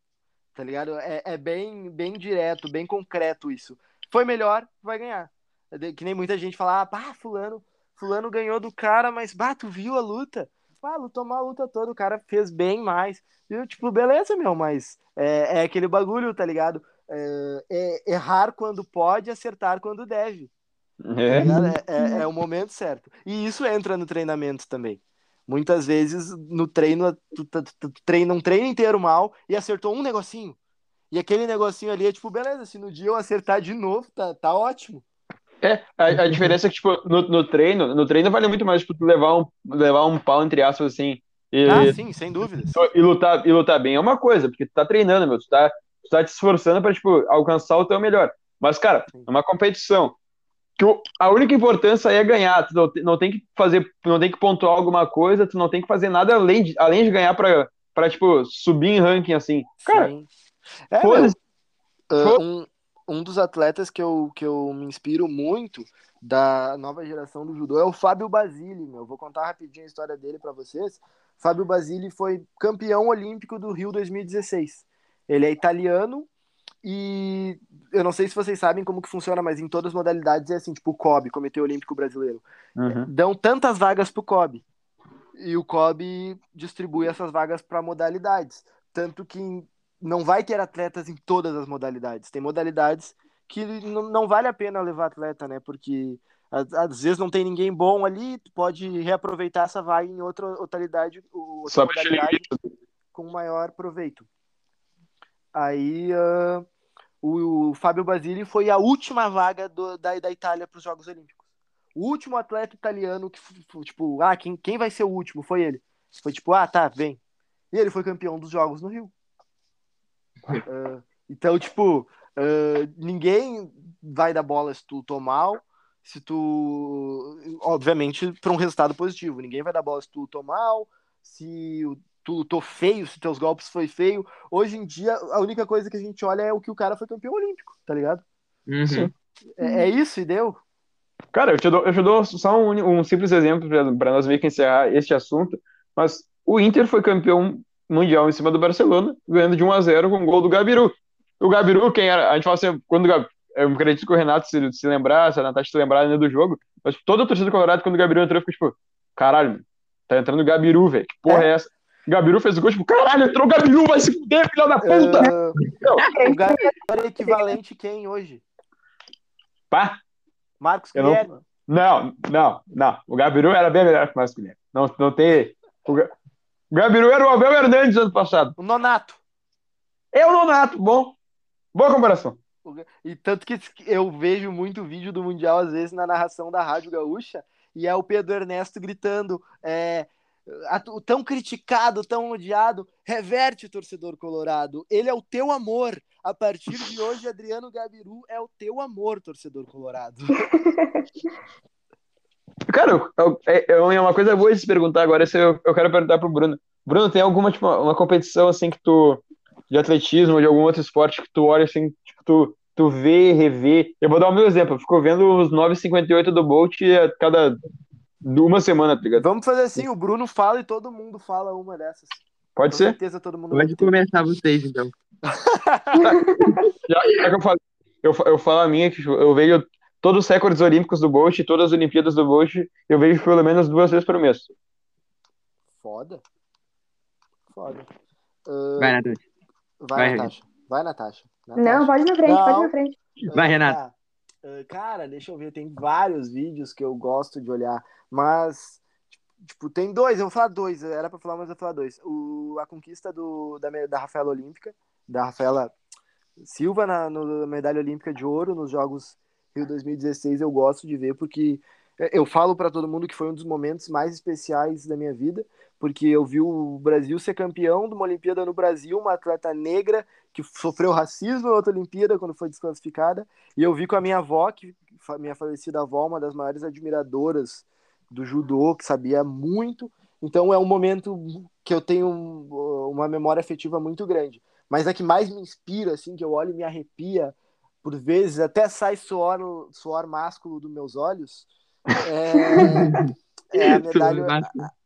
Tá ligado? É, é bem, bem direto, bem concreto isso. Foi melhor, vai ganhar. É Que nem muita gente fala, ah, pá, fulano, fulano ganhou do cara, mas, bah, tu viu a luta? Ah, lutou mal a luta toda, o cara fez bem mais. E eu, tipo, beleza, meu, mas é, é aquele bagulho, tá ligado? É, é errar quando pode, acertar quando deve. tá É. ligado? É, é- é o momento certo. E isso entra no treinamento também. Muitas vezes no treino, tu, tu, tu, tu treina um treino inteiro mal e acertou um negocinho. E aquele negocinho ali é tipo, beleza, se no dia eu acertar de novo, tá, tá ótimo. É, a, a diferença é que, tipo, no, no treino, no treino vale muito mais, tipo, levar um, levar um pau, entre aspas, assim, e, Ah, sim, sem dúvidas. e lutar, e lutar bem é uma coisa, porque tu tá treinando, meu, tu tá, tu tá te esforçando pra, tipo, alcançar o teu melhor. Mas, cara, é uma competição que a única importância é ganhar, tu não, te- não tem que fazer, não tem que pontuar alguma coisa, tu não tem que fazer nada além de, além de ganhar pra, pra, tipo, subir em ranking, assim. Cara, Sim. É, meu. Uh, Foi- um, um dos atletas que eu, que eu me inspiro muito da nova geração do judô é o Fábio Basile, meu. Vou contar rapidinho a história dele para vocês. Fábio Basile foi campeão olímpico do Rio 2016. Ele é italiano e eu não sei se vocês sabem como que funciona, mas em todas as modalidades é assim, tipo o COB, Comitê Olímpico Brasileiro. Uhum. Dão tantas vagas pro COB. E o COB distribui essas vagas para modalidades. Tanto que não vai ter atletas em todas as modalidades. Tem modalidades que não vale a pena levar atleta, né? Porque às, vezes não tem ninguém bom ali, tu pode reaproveitar essa vaga em outra modalidade, outra Só pra modalidade com maior proveito. Aí ah, o, o Fábio Basile foi a última vaga do- da, da Itália para os Jogos Olímpicos. O último atleta italiano que, tipo, ah, quem, quem vai ser o último? Foi ele. Foi tipo, ah, tá, vem. E ele foi campeão dos Jogos no Rio. <laughs> Ah, então, tipo, ah, ninguém vai dar bola se tu lutou mal, se tu. Obviamente, para um resultado positivo. Ninguém vai dar bola se tu lutou mal, se o- tu lutou feio, se teus golpes foi feio. Hoje em dia, a única coisa que a gente olha é o que o cara foi campeão olímpico, tá ligado? Uhum. Sim. É, é isso, e deu. Cara, eu te dou, eu te dou só um, um simples exemplo para nós meio que encerrar este assunto, mas o Inter foi campeão mundial em cima do Barcelona, ganhando de 1 a 0 com o gol do Gabiru. O Gabiru, quem era? A gente fala assim, quando o Gab- eu acredito que o Renato se, se lembrar, se a Natasha se lembrar né, do jogo, mas toda a torcida do Colorado, quando o Gabiru entrou, ficou tipo, caralho, tá entrando o Gabiru, velho, que porra é, essa? Gabiru fez o gol, tipo, caralho, entrou o Gabiru, vai se fuder, filha da puta! Ah, o Gabriel é equivalente quem hoje? Pá, Marcos Eu não- Guilherme. Não, não, não. O Gabiru era bem melhor que o Marcos Guilherme. Não, não tem. O, Ga- o Gabiru era o Abel Hernandes ano passado. O Nonato. É o Nonato, bom. Boa comparação. E tanto que eu vejo muito vídeo do Mundial, às vezes, na narração da Rádio Gaúcha, e é o Pedro Ernesto gritando: é, "A- tão criticado, tão odiado, reverte, torcedor colorado. Ele é o teu amor. A partir de hoje, Adriano Gabiru é o teu amor, torcedor colorado. <laughs> Cara, é, é uma coisa boa de se perguntar agora. Eu quero perguntar pro Bruno. Bruno, tem alguma tipo, uma competição assim que tu. de atletismo, ou de algum outro esporte que tu olha assim, tipo, tu, tu vê, revê. Eu vou dar o meu exemplo. Eu fico vendo os 9,58 do Bolt a cada uma semana, tá ligado? Vamos fazer assim: o Bruno fala e todo mundo fala uma dessas. Pode Com ser? certeza todo mundo vai Pode começar vocês, então. Já, já que eu falo, eu, eu falo a minha, que eu vejo todos os recordes olímpicos do Bolt, todas as Olimpíadas do Bolt, eu vejo pelo menos duas vezes por mês. Foda. Foda. Uh, Vai, Natasha. vai, vai, Natasha. Vai, Natasha. Não, Natasha. pode ir na frente, pode ir Não. na frente. Vai, Renato. tá. Ah, Cara, deixa eu ver, tem vários vídeos que eu gosto de olhar, mas tipo, tem dois, eu vou falar dois, era pra falar, mas eu vou falar dois. O, a conquista do, da, da Rafaela Olímpica, da Rafaela Silva na no, medalha olímpica de ouro nos Jogos Rio 2016, eu gosto de ver porque eu falo pra todo mundo que foi um dos momentos mais especiais da minha vida, porque eu vi o Brasil ser campeão de uma Olimpíada no Brasil, uma atleta negra que sofreu racismo na outra Olimpíada quando foi desclassificada, e eu vi com a minha avó, que minha falecida avó, uma das maiores admiradoras do judô, que sabia muito. Então é um momento que eu tenho um- uma memória afetiva muito grande. Mas a que mais me inspira, assim, que eu olho e me arrepia, por vezes até sai suor, suor másculo dos meus olhos, é, <laughs> é a <laughs> medalha,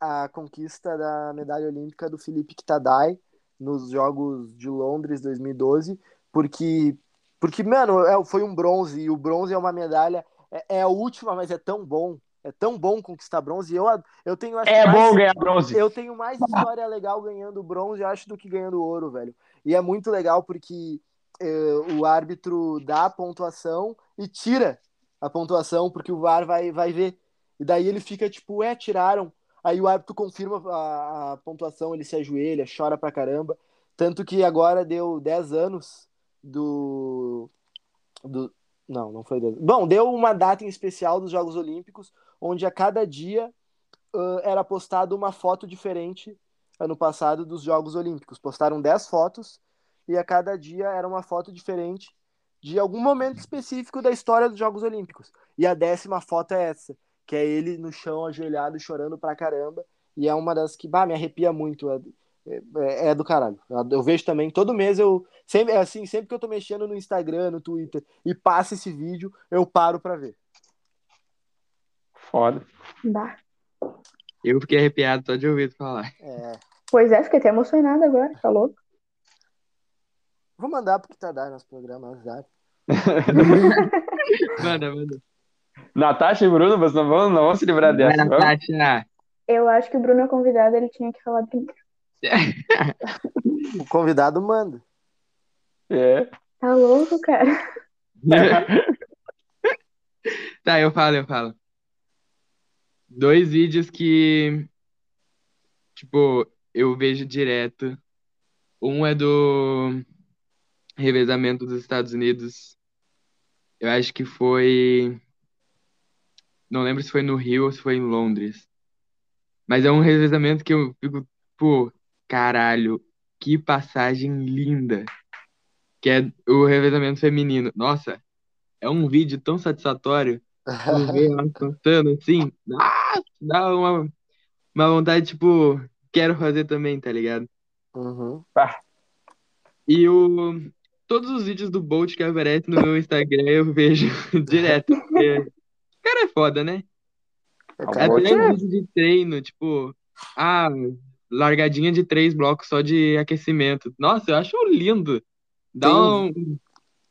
a conquista da medalha olímpica do Felipe Kitadai nos Jogos de Londres 2012, porque, porque mano, é- foi um bronze, e o bronze é uma medalha, é, é a última, mas é tão bom, é tão bom conquistar bronze, eu, eu tenho, acho É mais- bom ganhar bronze. eu tenho mais história legal ganhando bronze, acho, do que ganhando ouro, velho. E é muito legal porque eh, o árbitro dá a pontuação e tira a pontuação, porque o VAR vai, vai ver. E daí ele fica tipo, é, tiraram. Aí o árbitro confirma a, a pontuação, ele se ajoelha, chora pra caramba. Tanto que agora deu 10 anos do. do não, não foi 10. Bom, deu uma data em especial dos Jogos Olímpicos, onde a cada dia uh, era postada uma foto diferente ano passado dos Jogos Olímpicos. Postaram 10 fotos e a cada dia era uma foto diferente de algum momento específico da história dos Jogos Olímpicos. E a décima foto é essa, que é ele no chão, ajoelhado, chorando pra caramba. E é uma das que, bah, me arrepia muito. É, é, é do caralho. Eu vejo também, todo mês eu. Sempre, assim, sempre que eu tô mexendo no Instagram, no Twitter e passa esse vídeo, eu paro pra ver. Foda. Bah. Eu fiquei arrepiado só de ouvir tu falar. É, Pois é, fiquei até emocionada agora, tá louco? vou mandar pro Kitadai nosso programa, no WhatsApp. <laughs> <laughs> Manda, manda. Natasha e Bruno, vocês não vão, não vão se livrar dessa. vamos? Natasha. Eu acho que o Bruno é convidado, ele tinha que falar primeiro. <laughs> O convidado manda. É. Tá louco, cara? <laughs> Tá, eu falo, eu falo. Dois vídeos que, tipo, eu vejo direto. Um é do revezamento dos Estados Unidos. Eu acho que foi. Não lembro se foi no Rio ou se foi em Londres. Mas é um revezamento que eu fico, pô, caralho, que passagem linda. Que é o revezamento feminino. Nossa, é um vídeo tão satisfatório. Tu vê ela <laughs> cantando assim, nossa, dá uma, uma vontade, tipo, quero fazer também, tá ligado? Uhum. E o, todos os vídeos do Bolt que aparecem no meu Instagram eu vejo <laughs> direto, porque cara é foda, né? É, Até vídeo de treino, tipo, ah, largadinha de três blocos só de aquecimento. Nossa, eu acho lindo. Dá Tem um.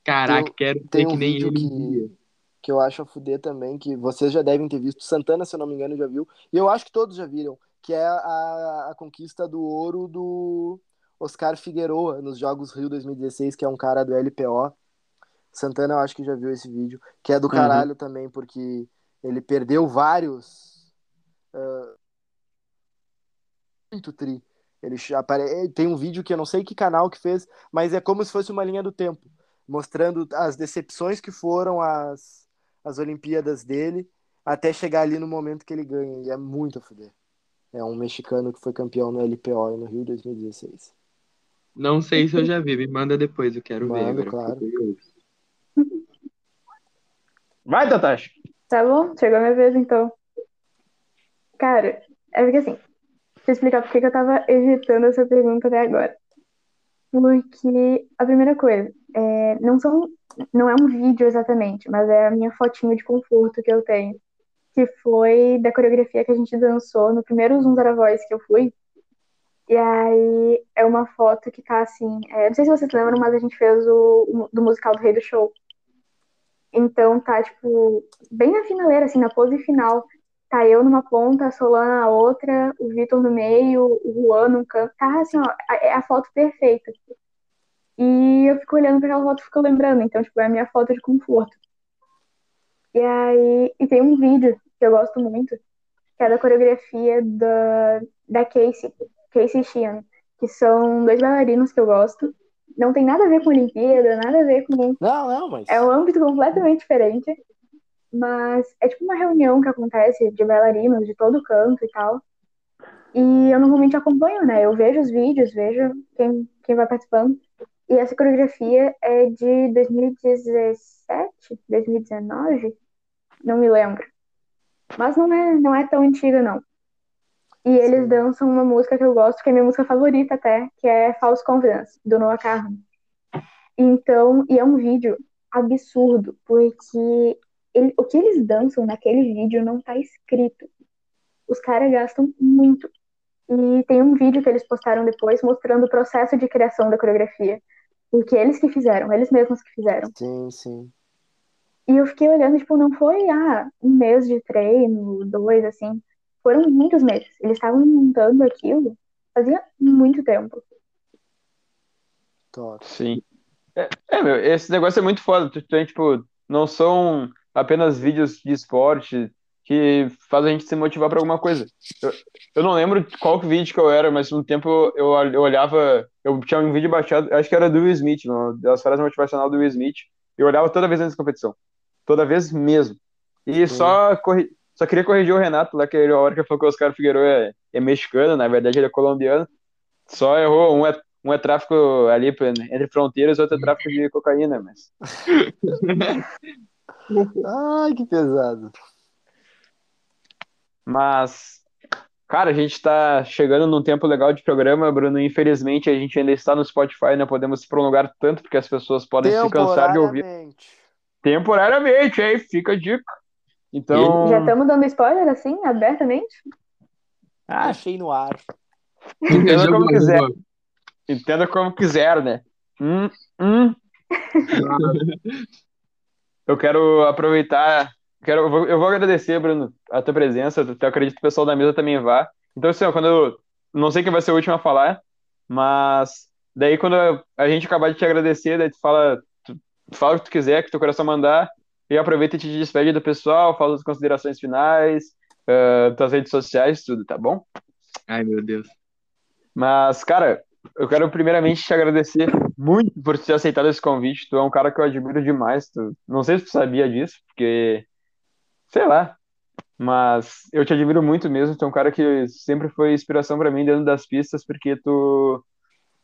Caraca, tem- quero tem ser que um nem ele um que, que eu acho a fuder também, que vocês já devem ter visto. Santana, se eu não me engano, já viu. E eu acho que todos já viram, que é a, a conquista do ouro do Oscar Figueroa nos Jogos Rio 2016, que é um cara do LPO. Santana, eu acho que já viu esse vídeo, que é do caralho também, porque ele perdeu vários. ah, muito tri. Ele apare- tem um vídeo que eu não sei que canal que fez, mas é como se fosse uma linha do tempo, mostrando as decepções que foram as, as Olimpíadas dele, até chegar ali no momento que ele ganha. E é muito a fuder. É um mexicano que foi campeão no LPO no Rio 2016. Não sei se eu já vi, me manda depois, eu quero ver agora. claro. Vai, Natasha. Tá bom, chegou a minha vez então. Cara, é porque assim, deixa eu explicar por que eu tava evitando essa pergunta até agora. Porque a primeira coisa, é, não são, não é um vídeo exatamente, mas é a minha fotinho de conforto que eu tenho, que foi da coreografia que a gente dançou no primeiro Zoom da Voice que eu fui. E aí é uma foto que tá assim, é, não sei se vocês lembram, mas a gente fez o do musical do Rei do Show. Então tá, tipo, bem na finaleira, assim, na pose final. Tá eu numa ponta, a Solana na outra, o Vitor no meio, o Juan num canto. Tá assim, ó, é a foto perfeita. E eu fico olhando para aquela foto e fico lembrando. Então, tipo, é a minha foto de conforto. E aí, e tem um vídeo que eu gosto muito, que é da coreografia da, da Casey, Casey Sheehan, que são dois bailarinos que eu gosto. Não tem nada a ver com Olimpíada, nada a ver com. Não, não, mas. É um âmbito completamente diferente. Mas é tipo uma reunião que acontece de bailarinos de todo canto e tal. E eu normalmente acompanho, né? Eu vejo os vídeos, vejo quem, quem vai participando. E essa coreografia é de 2017, 2019, não me lembro. Mas não é, não é tão antiga, não. E eles dançam uma música que eu gosto, que é minha música favorita até, que é False Confidence, do Noah Kahan. Então, e é um vídeo absurdo, porque ele, o que eles dançam naquele vídeo não tá escrito. Os caras gastam muito. E tem um vídeo que eles postaram depois mostrando o processo de criação da coreografia. Porque eles que fizeram, eles mesmos que fizeram. Sim, sim. E eu fiquei olhando, tipo, não foi ah, um mês de treino, dois, assim. Foram muitos meses. Eles estavam montando aquilo fazia muito tempo. Top. Sim. É, é, meu, esse negócio é muito foda. Tu, tipo, não são apenas vídeos de esporte que fazem a gente se motivar para alguma coisa. Eu, eu não lembro qual vídeo que eu era, mas no tempo eu, eu olhava, eu tinha um vídeo baixado, acho que era do Will Smith, das frases motivacionais do Will Smith. Eu olhava toda vez antes da competição. Toda vez mesmo. E só, corri, só queria corrigir o Renato lá, que a hora que falou que o Oscar Figueiredo é, é mexicano, na verdade ele é colombiano. Só errou, um é, um é tráfico ali entre fronteiras, outro é tráfico de cocaína, mas. <laughs> Ai, que pesado. Mas, cara, a gente está chegando num tempo legal de programa, Bruno. Infelizmente, a gente ainda está no Spotify, não podemos se prolongar tanto, porque as pessoas podem se cansar de ouvir. Temporariamente, aí fica a dica. Então. Já estamos dando spoiler assim, abertamente? Ah, achei no ar. Entenda como quiser. Entenda como quiser, né? Hum, hum. <laughs> eu quero aproveitar. Quero, eu, vou, eu vou agradecer, Bruno, a tua presença. Eu acredito que o pessoal da mesa também vá. Então, assim, ó, quando eu. Não sei quem vai ser o último a falar, mas daí quando a gente acabar de te agradecer, daí tu fala, tu, fala o que tu quiser, que teu coração mandar, e aproveita e te despede do pessoal, fala as considerações finais, uh, tuas redes sociais, tudo, tá bom? Ai, meu Deus. Mas, cara, eu quero primeiramente te agradecer muito por ter aceitado esse convite. Tu é um cara que eu admiro demais. Tu... Não sei se tu sabia disso, porque. Sei lá. Mas eu te admiro muito mesmo. Tu é um cara que sempre foi inspiração para mim dentro das pistas, porque tu.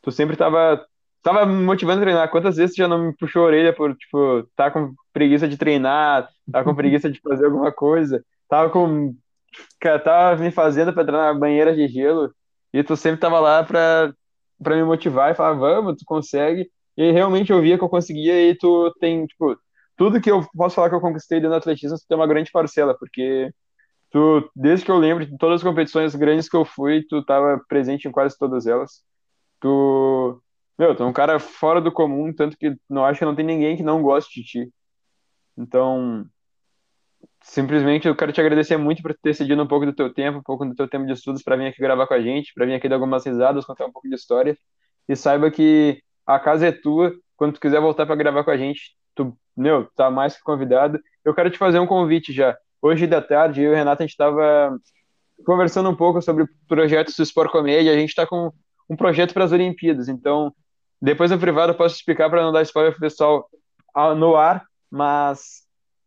Tu sempre tava. Tava me motivando a treinar. Quantas vezes tu já não me puxou a orelha por, tipo, tá com preguiça de treinar, tá com preguiça de fazer alguma coisa, tava com. Tava me fazendo pra entrar na banheira de gelo. E tu sempre tava lá pra para me motivar e falar, vamos, tu consegue. E realmente eu via que eu conseguia e tu tem, tipo, tudo que eu posso falar que eu conquistei dentro do atletismo, tu tem uma grande parcela, porque tu, desde que eu lembro de todas as competições grandes que eu fui, tu estava presente em quase todas elas. Tu, meu, tu é um cara fora do comum, tanto que não acho que não tem ninguém que não goste de ti. Então, simplesmente eu quero te agradecer muito por ter cedido um pouco do teu tempo, um pouco do teu tempo de estudos para vir aqui gravar com a gente, para vir aqui dar algumas risadas, contar um pouco de história. E saiba que a casa é tua. Quando tu quiser voltar para gravar com a gente, tu, meu, tá mais que convidado. Eu quero te fazer um convite já. Hoje da tarde, eu e o Renato, a gente estava conversando um pouco sobre projetos do Sport Comédia. A gente está com um projeto para as Olimpíadas. Então, depois no privado eu posso explicar para não dar spoiler pro pessoal no ar, mas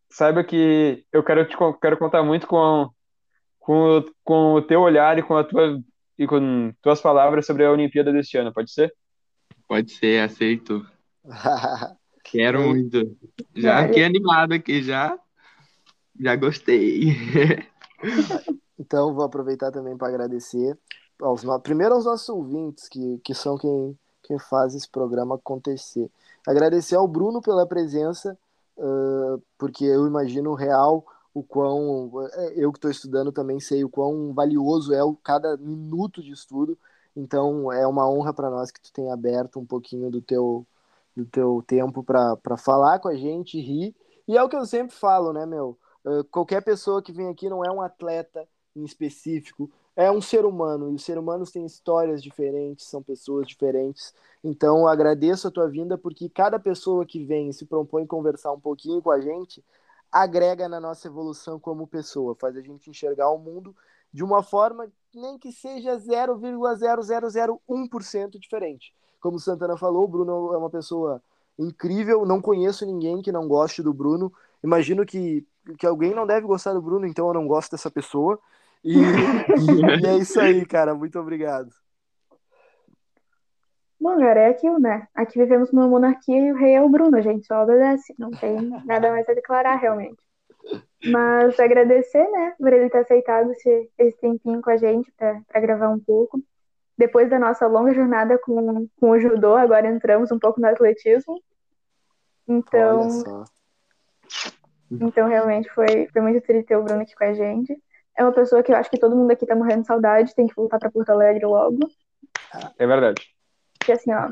saiba que eu quero te quero contar muito com com, com o teu olhar e com a tua e com tuas palavras sobre a Olimpíada deste ano, pode ser? Pode ser, aceito. <laughs> Quero muito. Já fiquei animado aqui, já. Já gostei. <laughs> então, vou aproveitar também para agradecer aos, primeiro aos nossos ouvintes, que, que são quem, quem faz esse programa acontecer. Agradecer ao Bruno pela presença uh, porque eu imagino real o quão é, eu que estou estudando também sei o quão valioso é o cada minuto de estudo então é uma honra para nós que tu tenha aberto um pouquinho do teu do teu tempo para falar com a gente rir E é o que eu sempre falo, né, meu? Uh, qualquer pessoa que vem aqui não é um atleta em específico, é um ser humano, e os seres humanos têm histórias diferentes, são pessoas diferentes. Então, agradeço a tua vinda, porque cada pessoa que vem e se propõe conversar um pouquinho com a gente, agrega na nossa evolução como pessoa, faz a gente enxergar o mundo de uma forma nem que seja 0,0001% diferente. Como Santana falou, o Bruno é uma pessoa incrível, não conheço ninguém que não goste do Bruno. Imagino que, que alguém não deve gostar do Bruno, então eu não gosto dessa pessoa. E, <laughs> e é isso aí, cara. Muito obrigado. Bom, cara, é aquilo, né? Aqui vivemos numa monarquia e o rei é o Bruno, a gente só obedece. Não tem nada mais a declarar, realmente. Mas agradecer, né, por ele ter aceitado esse, esse tempinho com a gente para gravar um pouco. Depois da nossa longa jornada com, com o judô, agora entramos um pouco no atletismo. Então, então realmente foi, foi muito triste ter o Bruno aqui com a gente. É uma pessoa que eu acho que todo mundo aqui tá morrendo de saudade, tem que voltar para Porto Alegre logo. É verdade. Porque assim, ó,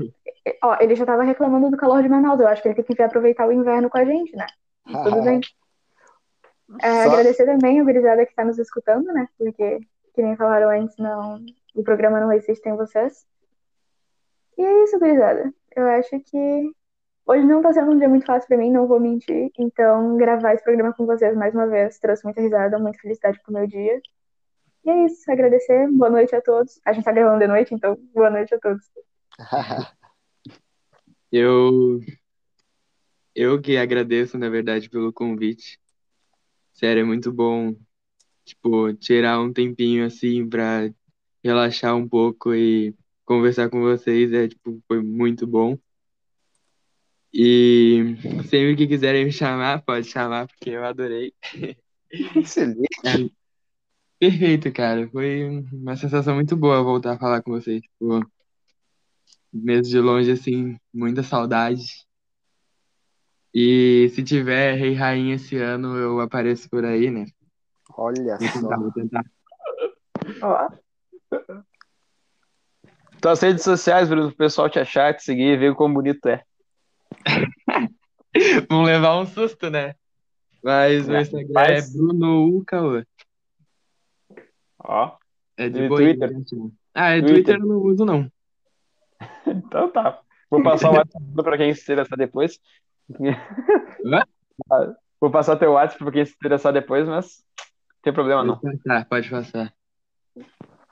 ó, ele já tava reclamando do calor de Manaus, eu acho que ele tem que vir aproveitar o inverno com a gente, né? Tudo bem. É, Só... Agradecer também a gurizada que está nos escutando, né? Porque, que nem falaram antes, não, o programa não existe sem vocês. E é isso, gurizada. Eu acho que hoje não está sendo um dia muito fácil para mim, não vou mentir. Então, gravar esse programa com vocês mais uma vez trouxe muita risada, muita felicidade pro meu dia. E é isso, agradecer. Boa noite a todos. A gente tá gravando de noite, então boa noite a todos. <laughs> eu eu que agradeço, na verdade, pelo convite. Sério, é muito bom, tipo, tirar um tempinho assim pra relaxar um pouco e conversar com vocês, é, tipo, foi muito bom. E sempre que quiserem me chamar, pode chamar, porque eu adorei. Excelente. É, perfeito, cara. Foi uma sensação muito boa voltar a falar com vocês. Tipo, mesmo de longe, assim, muita saudade. E se tiver Rei Rainha esse ano, eu apareço por aí, né? Olha vou tentar, só. Vou tentar. Ó. Tuas redes sociais, Bruno, o pessoal te achar, te seguir ver como bonito é. <laughs> Vão levar um susto, né? Mas o Instagram Mas... é Bruno Ucaô. Ó. É de boa. Twitter? Ah, é Twitter. Twitter eu não uso, não. <laughs> então tá. Vou passar o WhatsApp pra quem se interessar depois. <laughs> Vou passar teu WhatsApp pra quem se interessar depois, mas não tem problema não. Pode passar, pode passar.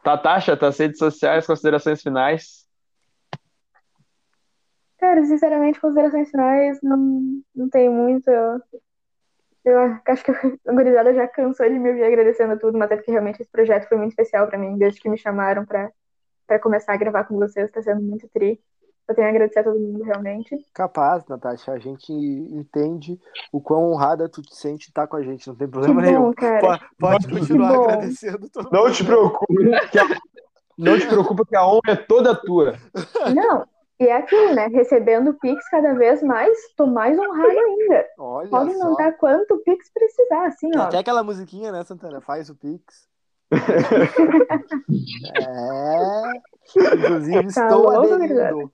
Tatasha, tá, tuas redes sociais, considerações finais? Cara, sinceramente, considerações finais não, não tem muito. Eu, eu acho que a gurizada já cansou de me ouvir agradecendo tudo, mas é porque realmente esse projeto foi muito especial para mim, desde que me chamaram para começar a gravar com vocês, tá sendo muito tri. Eu tenho a agradecer a todo mundo, realmente. Capaz, Natasha. A gente entende o quão honrada tu te sente estar com a gente. Não tem problema que bom, nenhum. Cara. Pode, pode continuar agradecendo todo Não te preocupe. Que a... Não te preocupa que a honra é toda tua. Não, e é aquilo, né? Recebendo Pix cada vez mais, tô mais honrado ainda. Olha Pode só. mandar quanto Pix precisar, assim, ó. Até aquela musiquinha, né, Santana? Faz o Pix. é. Inclusive, tá estou louco, aderindo.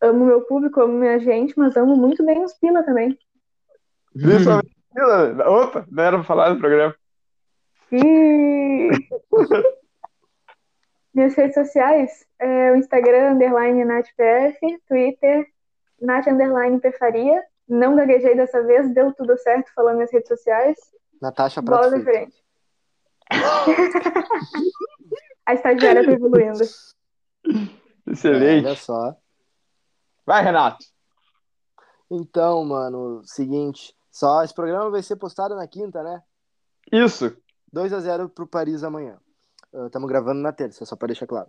Amo meu público, amo minha gente, mas amo muito bem os pila também. Principalmente pila. Opa, não era pra falar do programa. E... <laughs> Minhas redes sociais, é o Instagram, underline NatPF, Twitter, Nat, underline Pefaria. Não gaguejei dessa vez, deu tudo certo falando minhas redes sociais. Natasha Prato Bola da frente. <laughs> A estagiária tá evoluindo. Excelente. olha só. Vai, Renato. Então, mano, seguinte. Só esse programa vai ser postado na quinta, né? Isso. 2 a 0 pro Paris amanhã. Estamos uh, gravando na terça, só para deixar claro.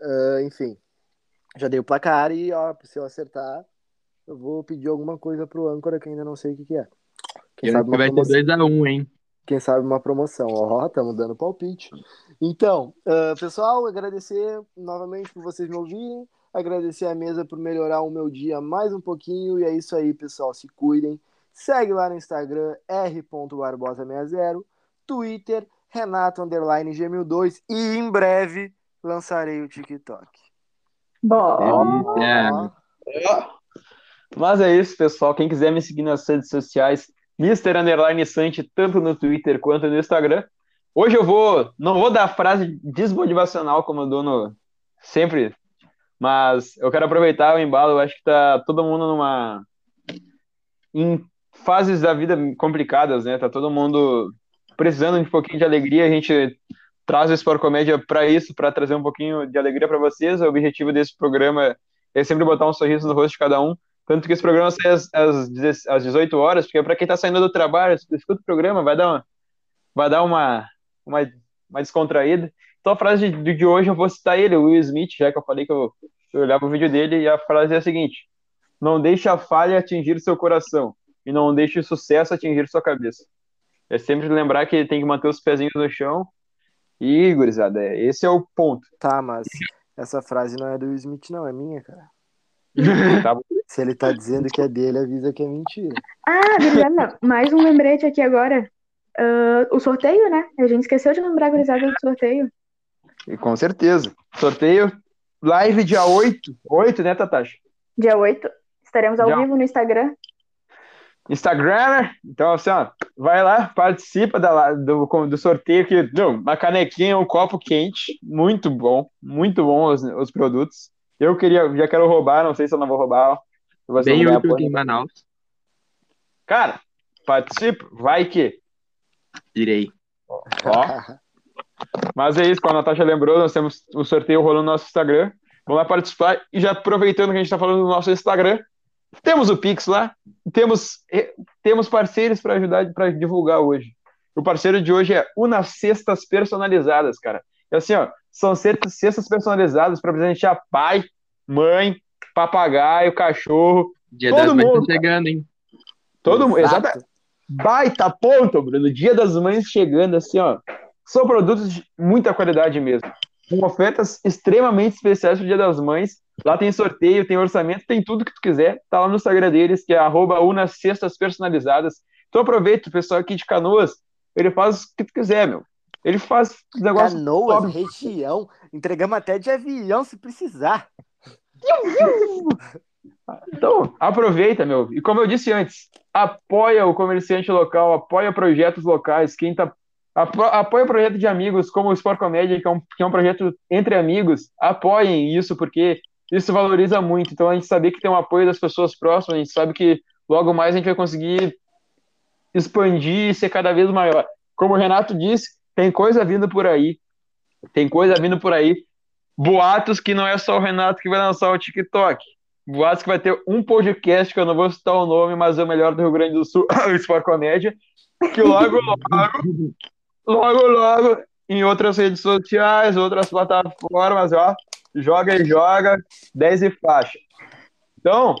Uh, enfim, já dei o placar e, ó, se eu acertar, eu vou pedir alguma coisa pro âncora que ainda não sei o que, que é. Quem eu sabe vai promoção. ter 2x1, um, hein? Quem sabe uma promoção. Ó, estamos dando palpite. Então, uh, pessoal, agradecer novamente por vocês me ouvirem. Agradecer a mesa por melhorar o meu dia mais um pouquinho. E é isso aí, pessoal. Se cuidem. Segue lá no Instagram, r.barbosa60. Twitter, Renato Underline G1002 e em breve lançarei o TikTok. Bom. É. Mas é isso, pessoal. Quem quiser me seguir nas redes sociais, Mr. Underline Sante, tanto no Twitter quanto no Instagram. Hoje eu vou, não vou dar frase desmotivacional como eu dou no, sempre, mas eu quero aproveitar o embalo. Eu acho que tá todo mundo numa. em fases da vida complicadas, né? Tá todo mundo precisando de um pouquinho de alegria. A gente traz o Sport Comédia para isso, para trazer um pouquinho de alegria para vocês. O objetivo desse programa é sempre botar um sorriso no rosto de cada um. Tanto que esse programa sai às, às, às 18 horas, porque para quem está saindo do trabalho, escuta o programa, vai dar uma, vai dar uma, uma, uma descontraída. Então a frase de, de hoje eu vou citar ele, o Will Smith, já que eu falei que eu, eu olhava o vídeo dele, e a frase é a seguinte: Não deixe a falha atingir seu coração, e não deixe o sucesso atingir sua cabeça. É sempre lembrar que tem que manter os pezinhos no chão. E, gurizada, é, esse é o ponto. Tá, mas essa frase não é do Smith, não, é minha, cara. <laughs> Tá Se ele tá dizendo que é dele, avisa que é mentira. Ah, gurizada, mais um lembrete aqui agora. Ah, o sorteio, né? A gente esqueceu de lembrar, gurizada, do sorteio. E com certeza. Sorteio live dia 8. 8, né, Tatacha? Dia 8. Estaremos ao Dia- vivo no Instagram. Instagram, então assim, ó, vai lá, participa da, do, do sorteio que, não, uma canequinha, um copo quente, muito bom, muito bom os, os produtos. Eu queria, já quero roubar, não sei se eu não vou roubar. Você Bem útil aqui em Manaus. Cara, participa, vai que. Irei. Ó, mas é isso, como a Natasha lembrou, nós temos o sorteio rolando no nosso Instagram. Vamos lá participar. E já aproveitando que a gente está falando do nosso Instagram, temos o Pix lá, temos, eh, temos parceiros para ajudar, para divulgar hoje. O parceiro de hoje é Una Cestas Personalizadas, cara. E assim, ó, são cestas cestas personalizadas para presentear pai, mãe, papagaio, cachorro, Dia Todo das mães mundo, tá chegando, hein? todo mundo. Exato. Exata, baita ponto, Bruno. Dia das Mães chegando, assim, ó. São produtos de muita qualidade mesmo. Com ofertas extremamente especiais pro Dia das Mães. Lá tem sorteio, tem orçamento, tem tudo que tu quiser. Tá lá no Instagram deles, que é arroba Personalizadas. Então aproveita, o pessoal aqui de Canoas, ele faz o que tu quiser, meu. Ele faz negócio Canoas, top. região. Entregamos até de avião se precisar. Então, aproveita, meu. E como eu disse antes, apoia o comerciante local, apoia projetos locais. Quem tá. apo- Apoia projeto de amigos, como o Sport Comédia, que é, um, que é um projeto entre amigos. Apoiem isso, porque isso valoriza muito. Então, a gente saber que tem um apoio das pessoas próximas, a gente sabe que logo mais a gente vai conseguir expandir e ser cada vez maior. Como o Renato disse, tem coisa vindo por aí. Tem coisa vindo por aí. Boatos que não é só o Renato que vai lançar o TikTok. Boatos que vai ter um podcast, que eu não vou citar o nome, mas é o melhor do Rio Grande do Sul, <laughs> o Sport Comédia, que logo, logo, logo, logo, em outras redes sociais, outras plataformas, ó, joga e joga, 10 e faixa. Então,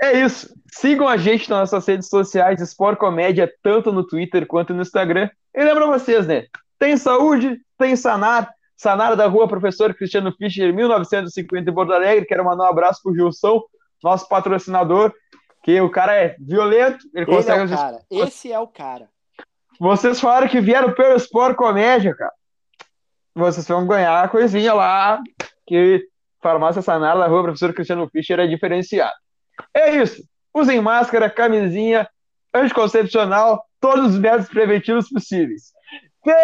é isso. Sigam a gente nas nossas redes sociais, Sport Comédia, tanto no Twitter quanto no Instagram. E lembra vocês, né? Tem saúde, tem sanar. Sanar da rua Professor Cristiano Fischer, 1950 em Porto Alegre. Quero mandar um abraço pro Gilson, nosso patrocinador, que o cara é violento, ele Ele consegue. é o cara. Esse é o cara. Vocês falaram que vieram pelo Sport Comédia, cara. Vocês vão ganhar a coisinha lá, que Farmácia Sanar da rua Professor Cristiano Fischer é diferenciado. É isso. Usem máscara, camisinha, anticoncepcional, todos os métodos preventivos possíveis. Feito!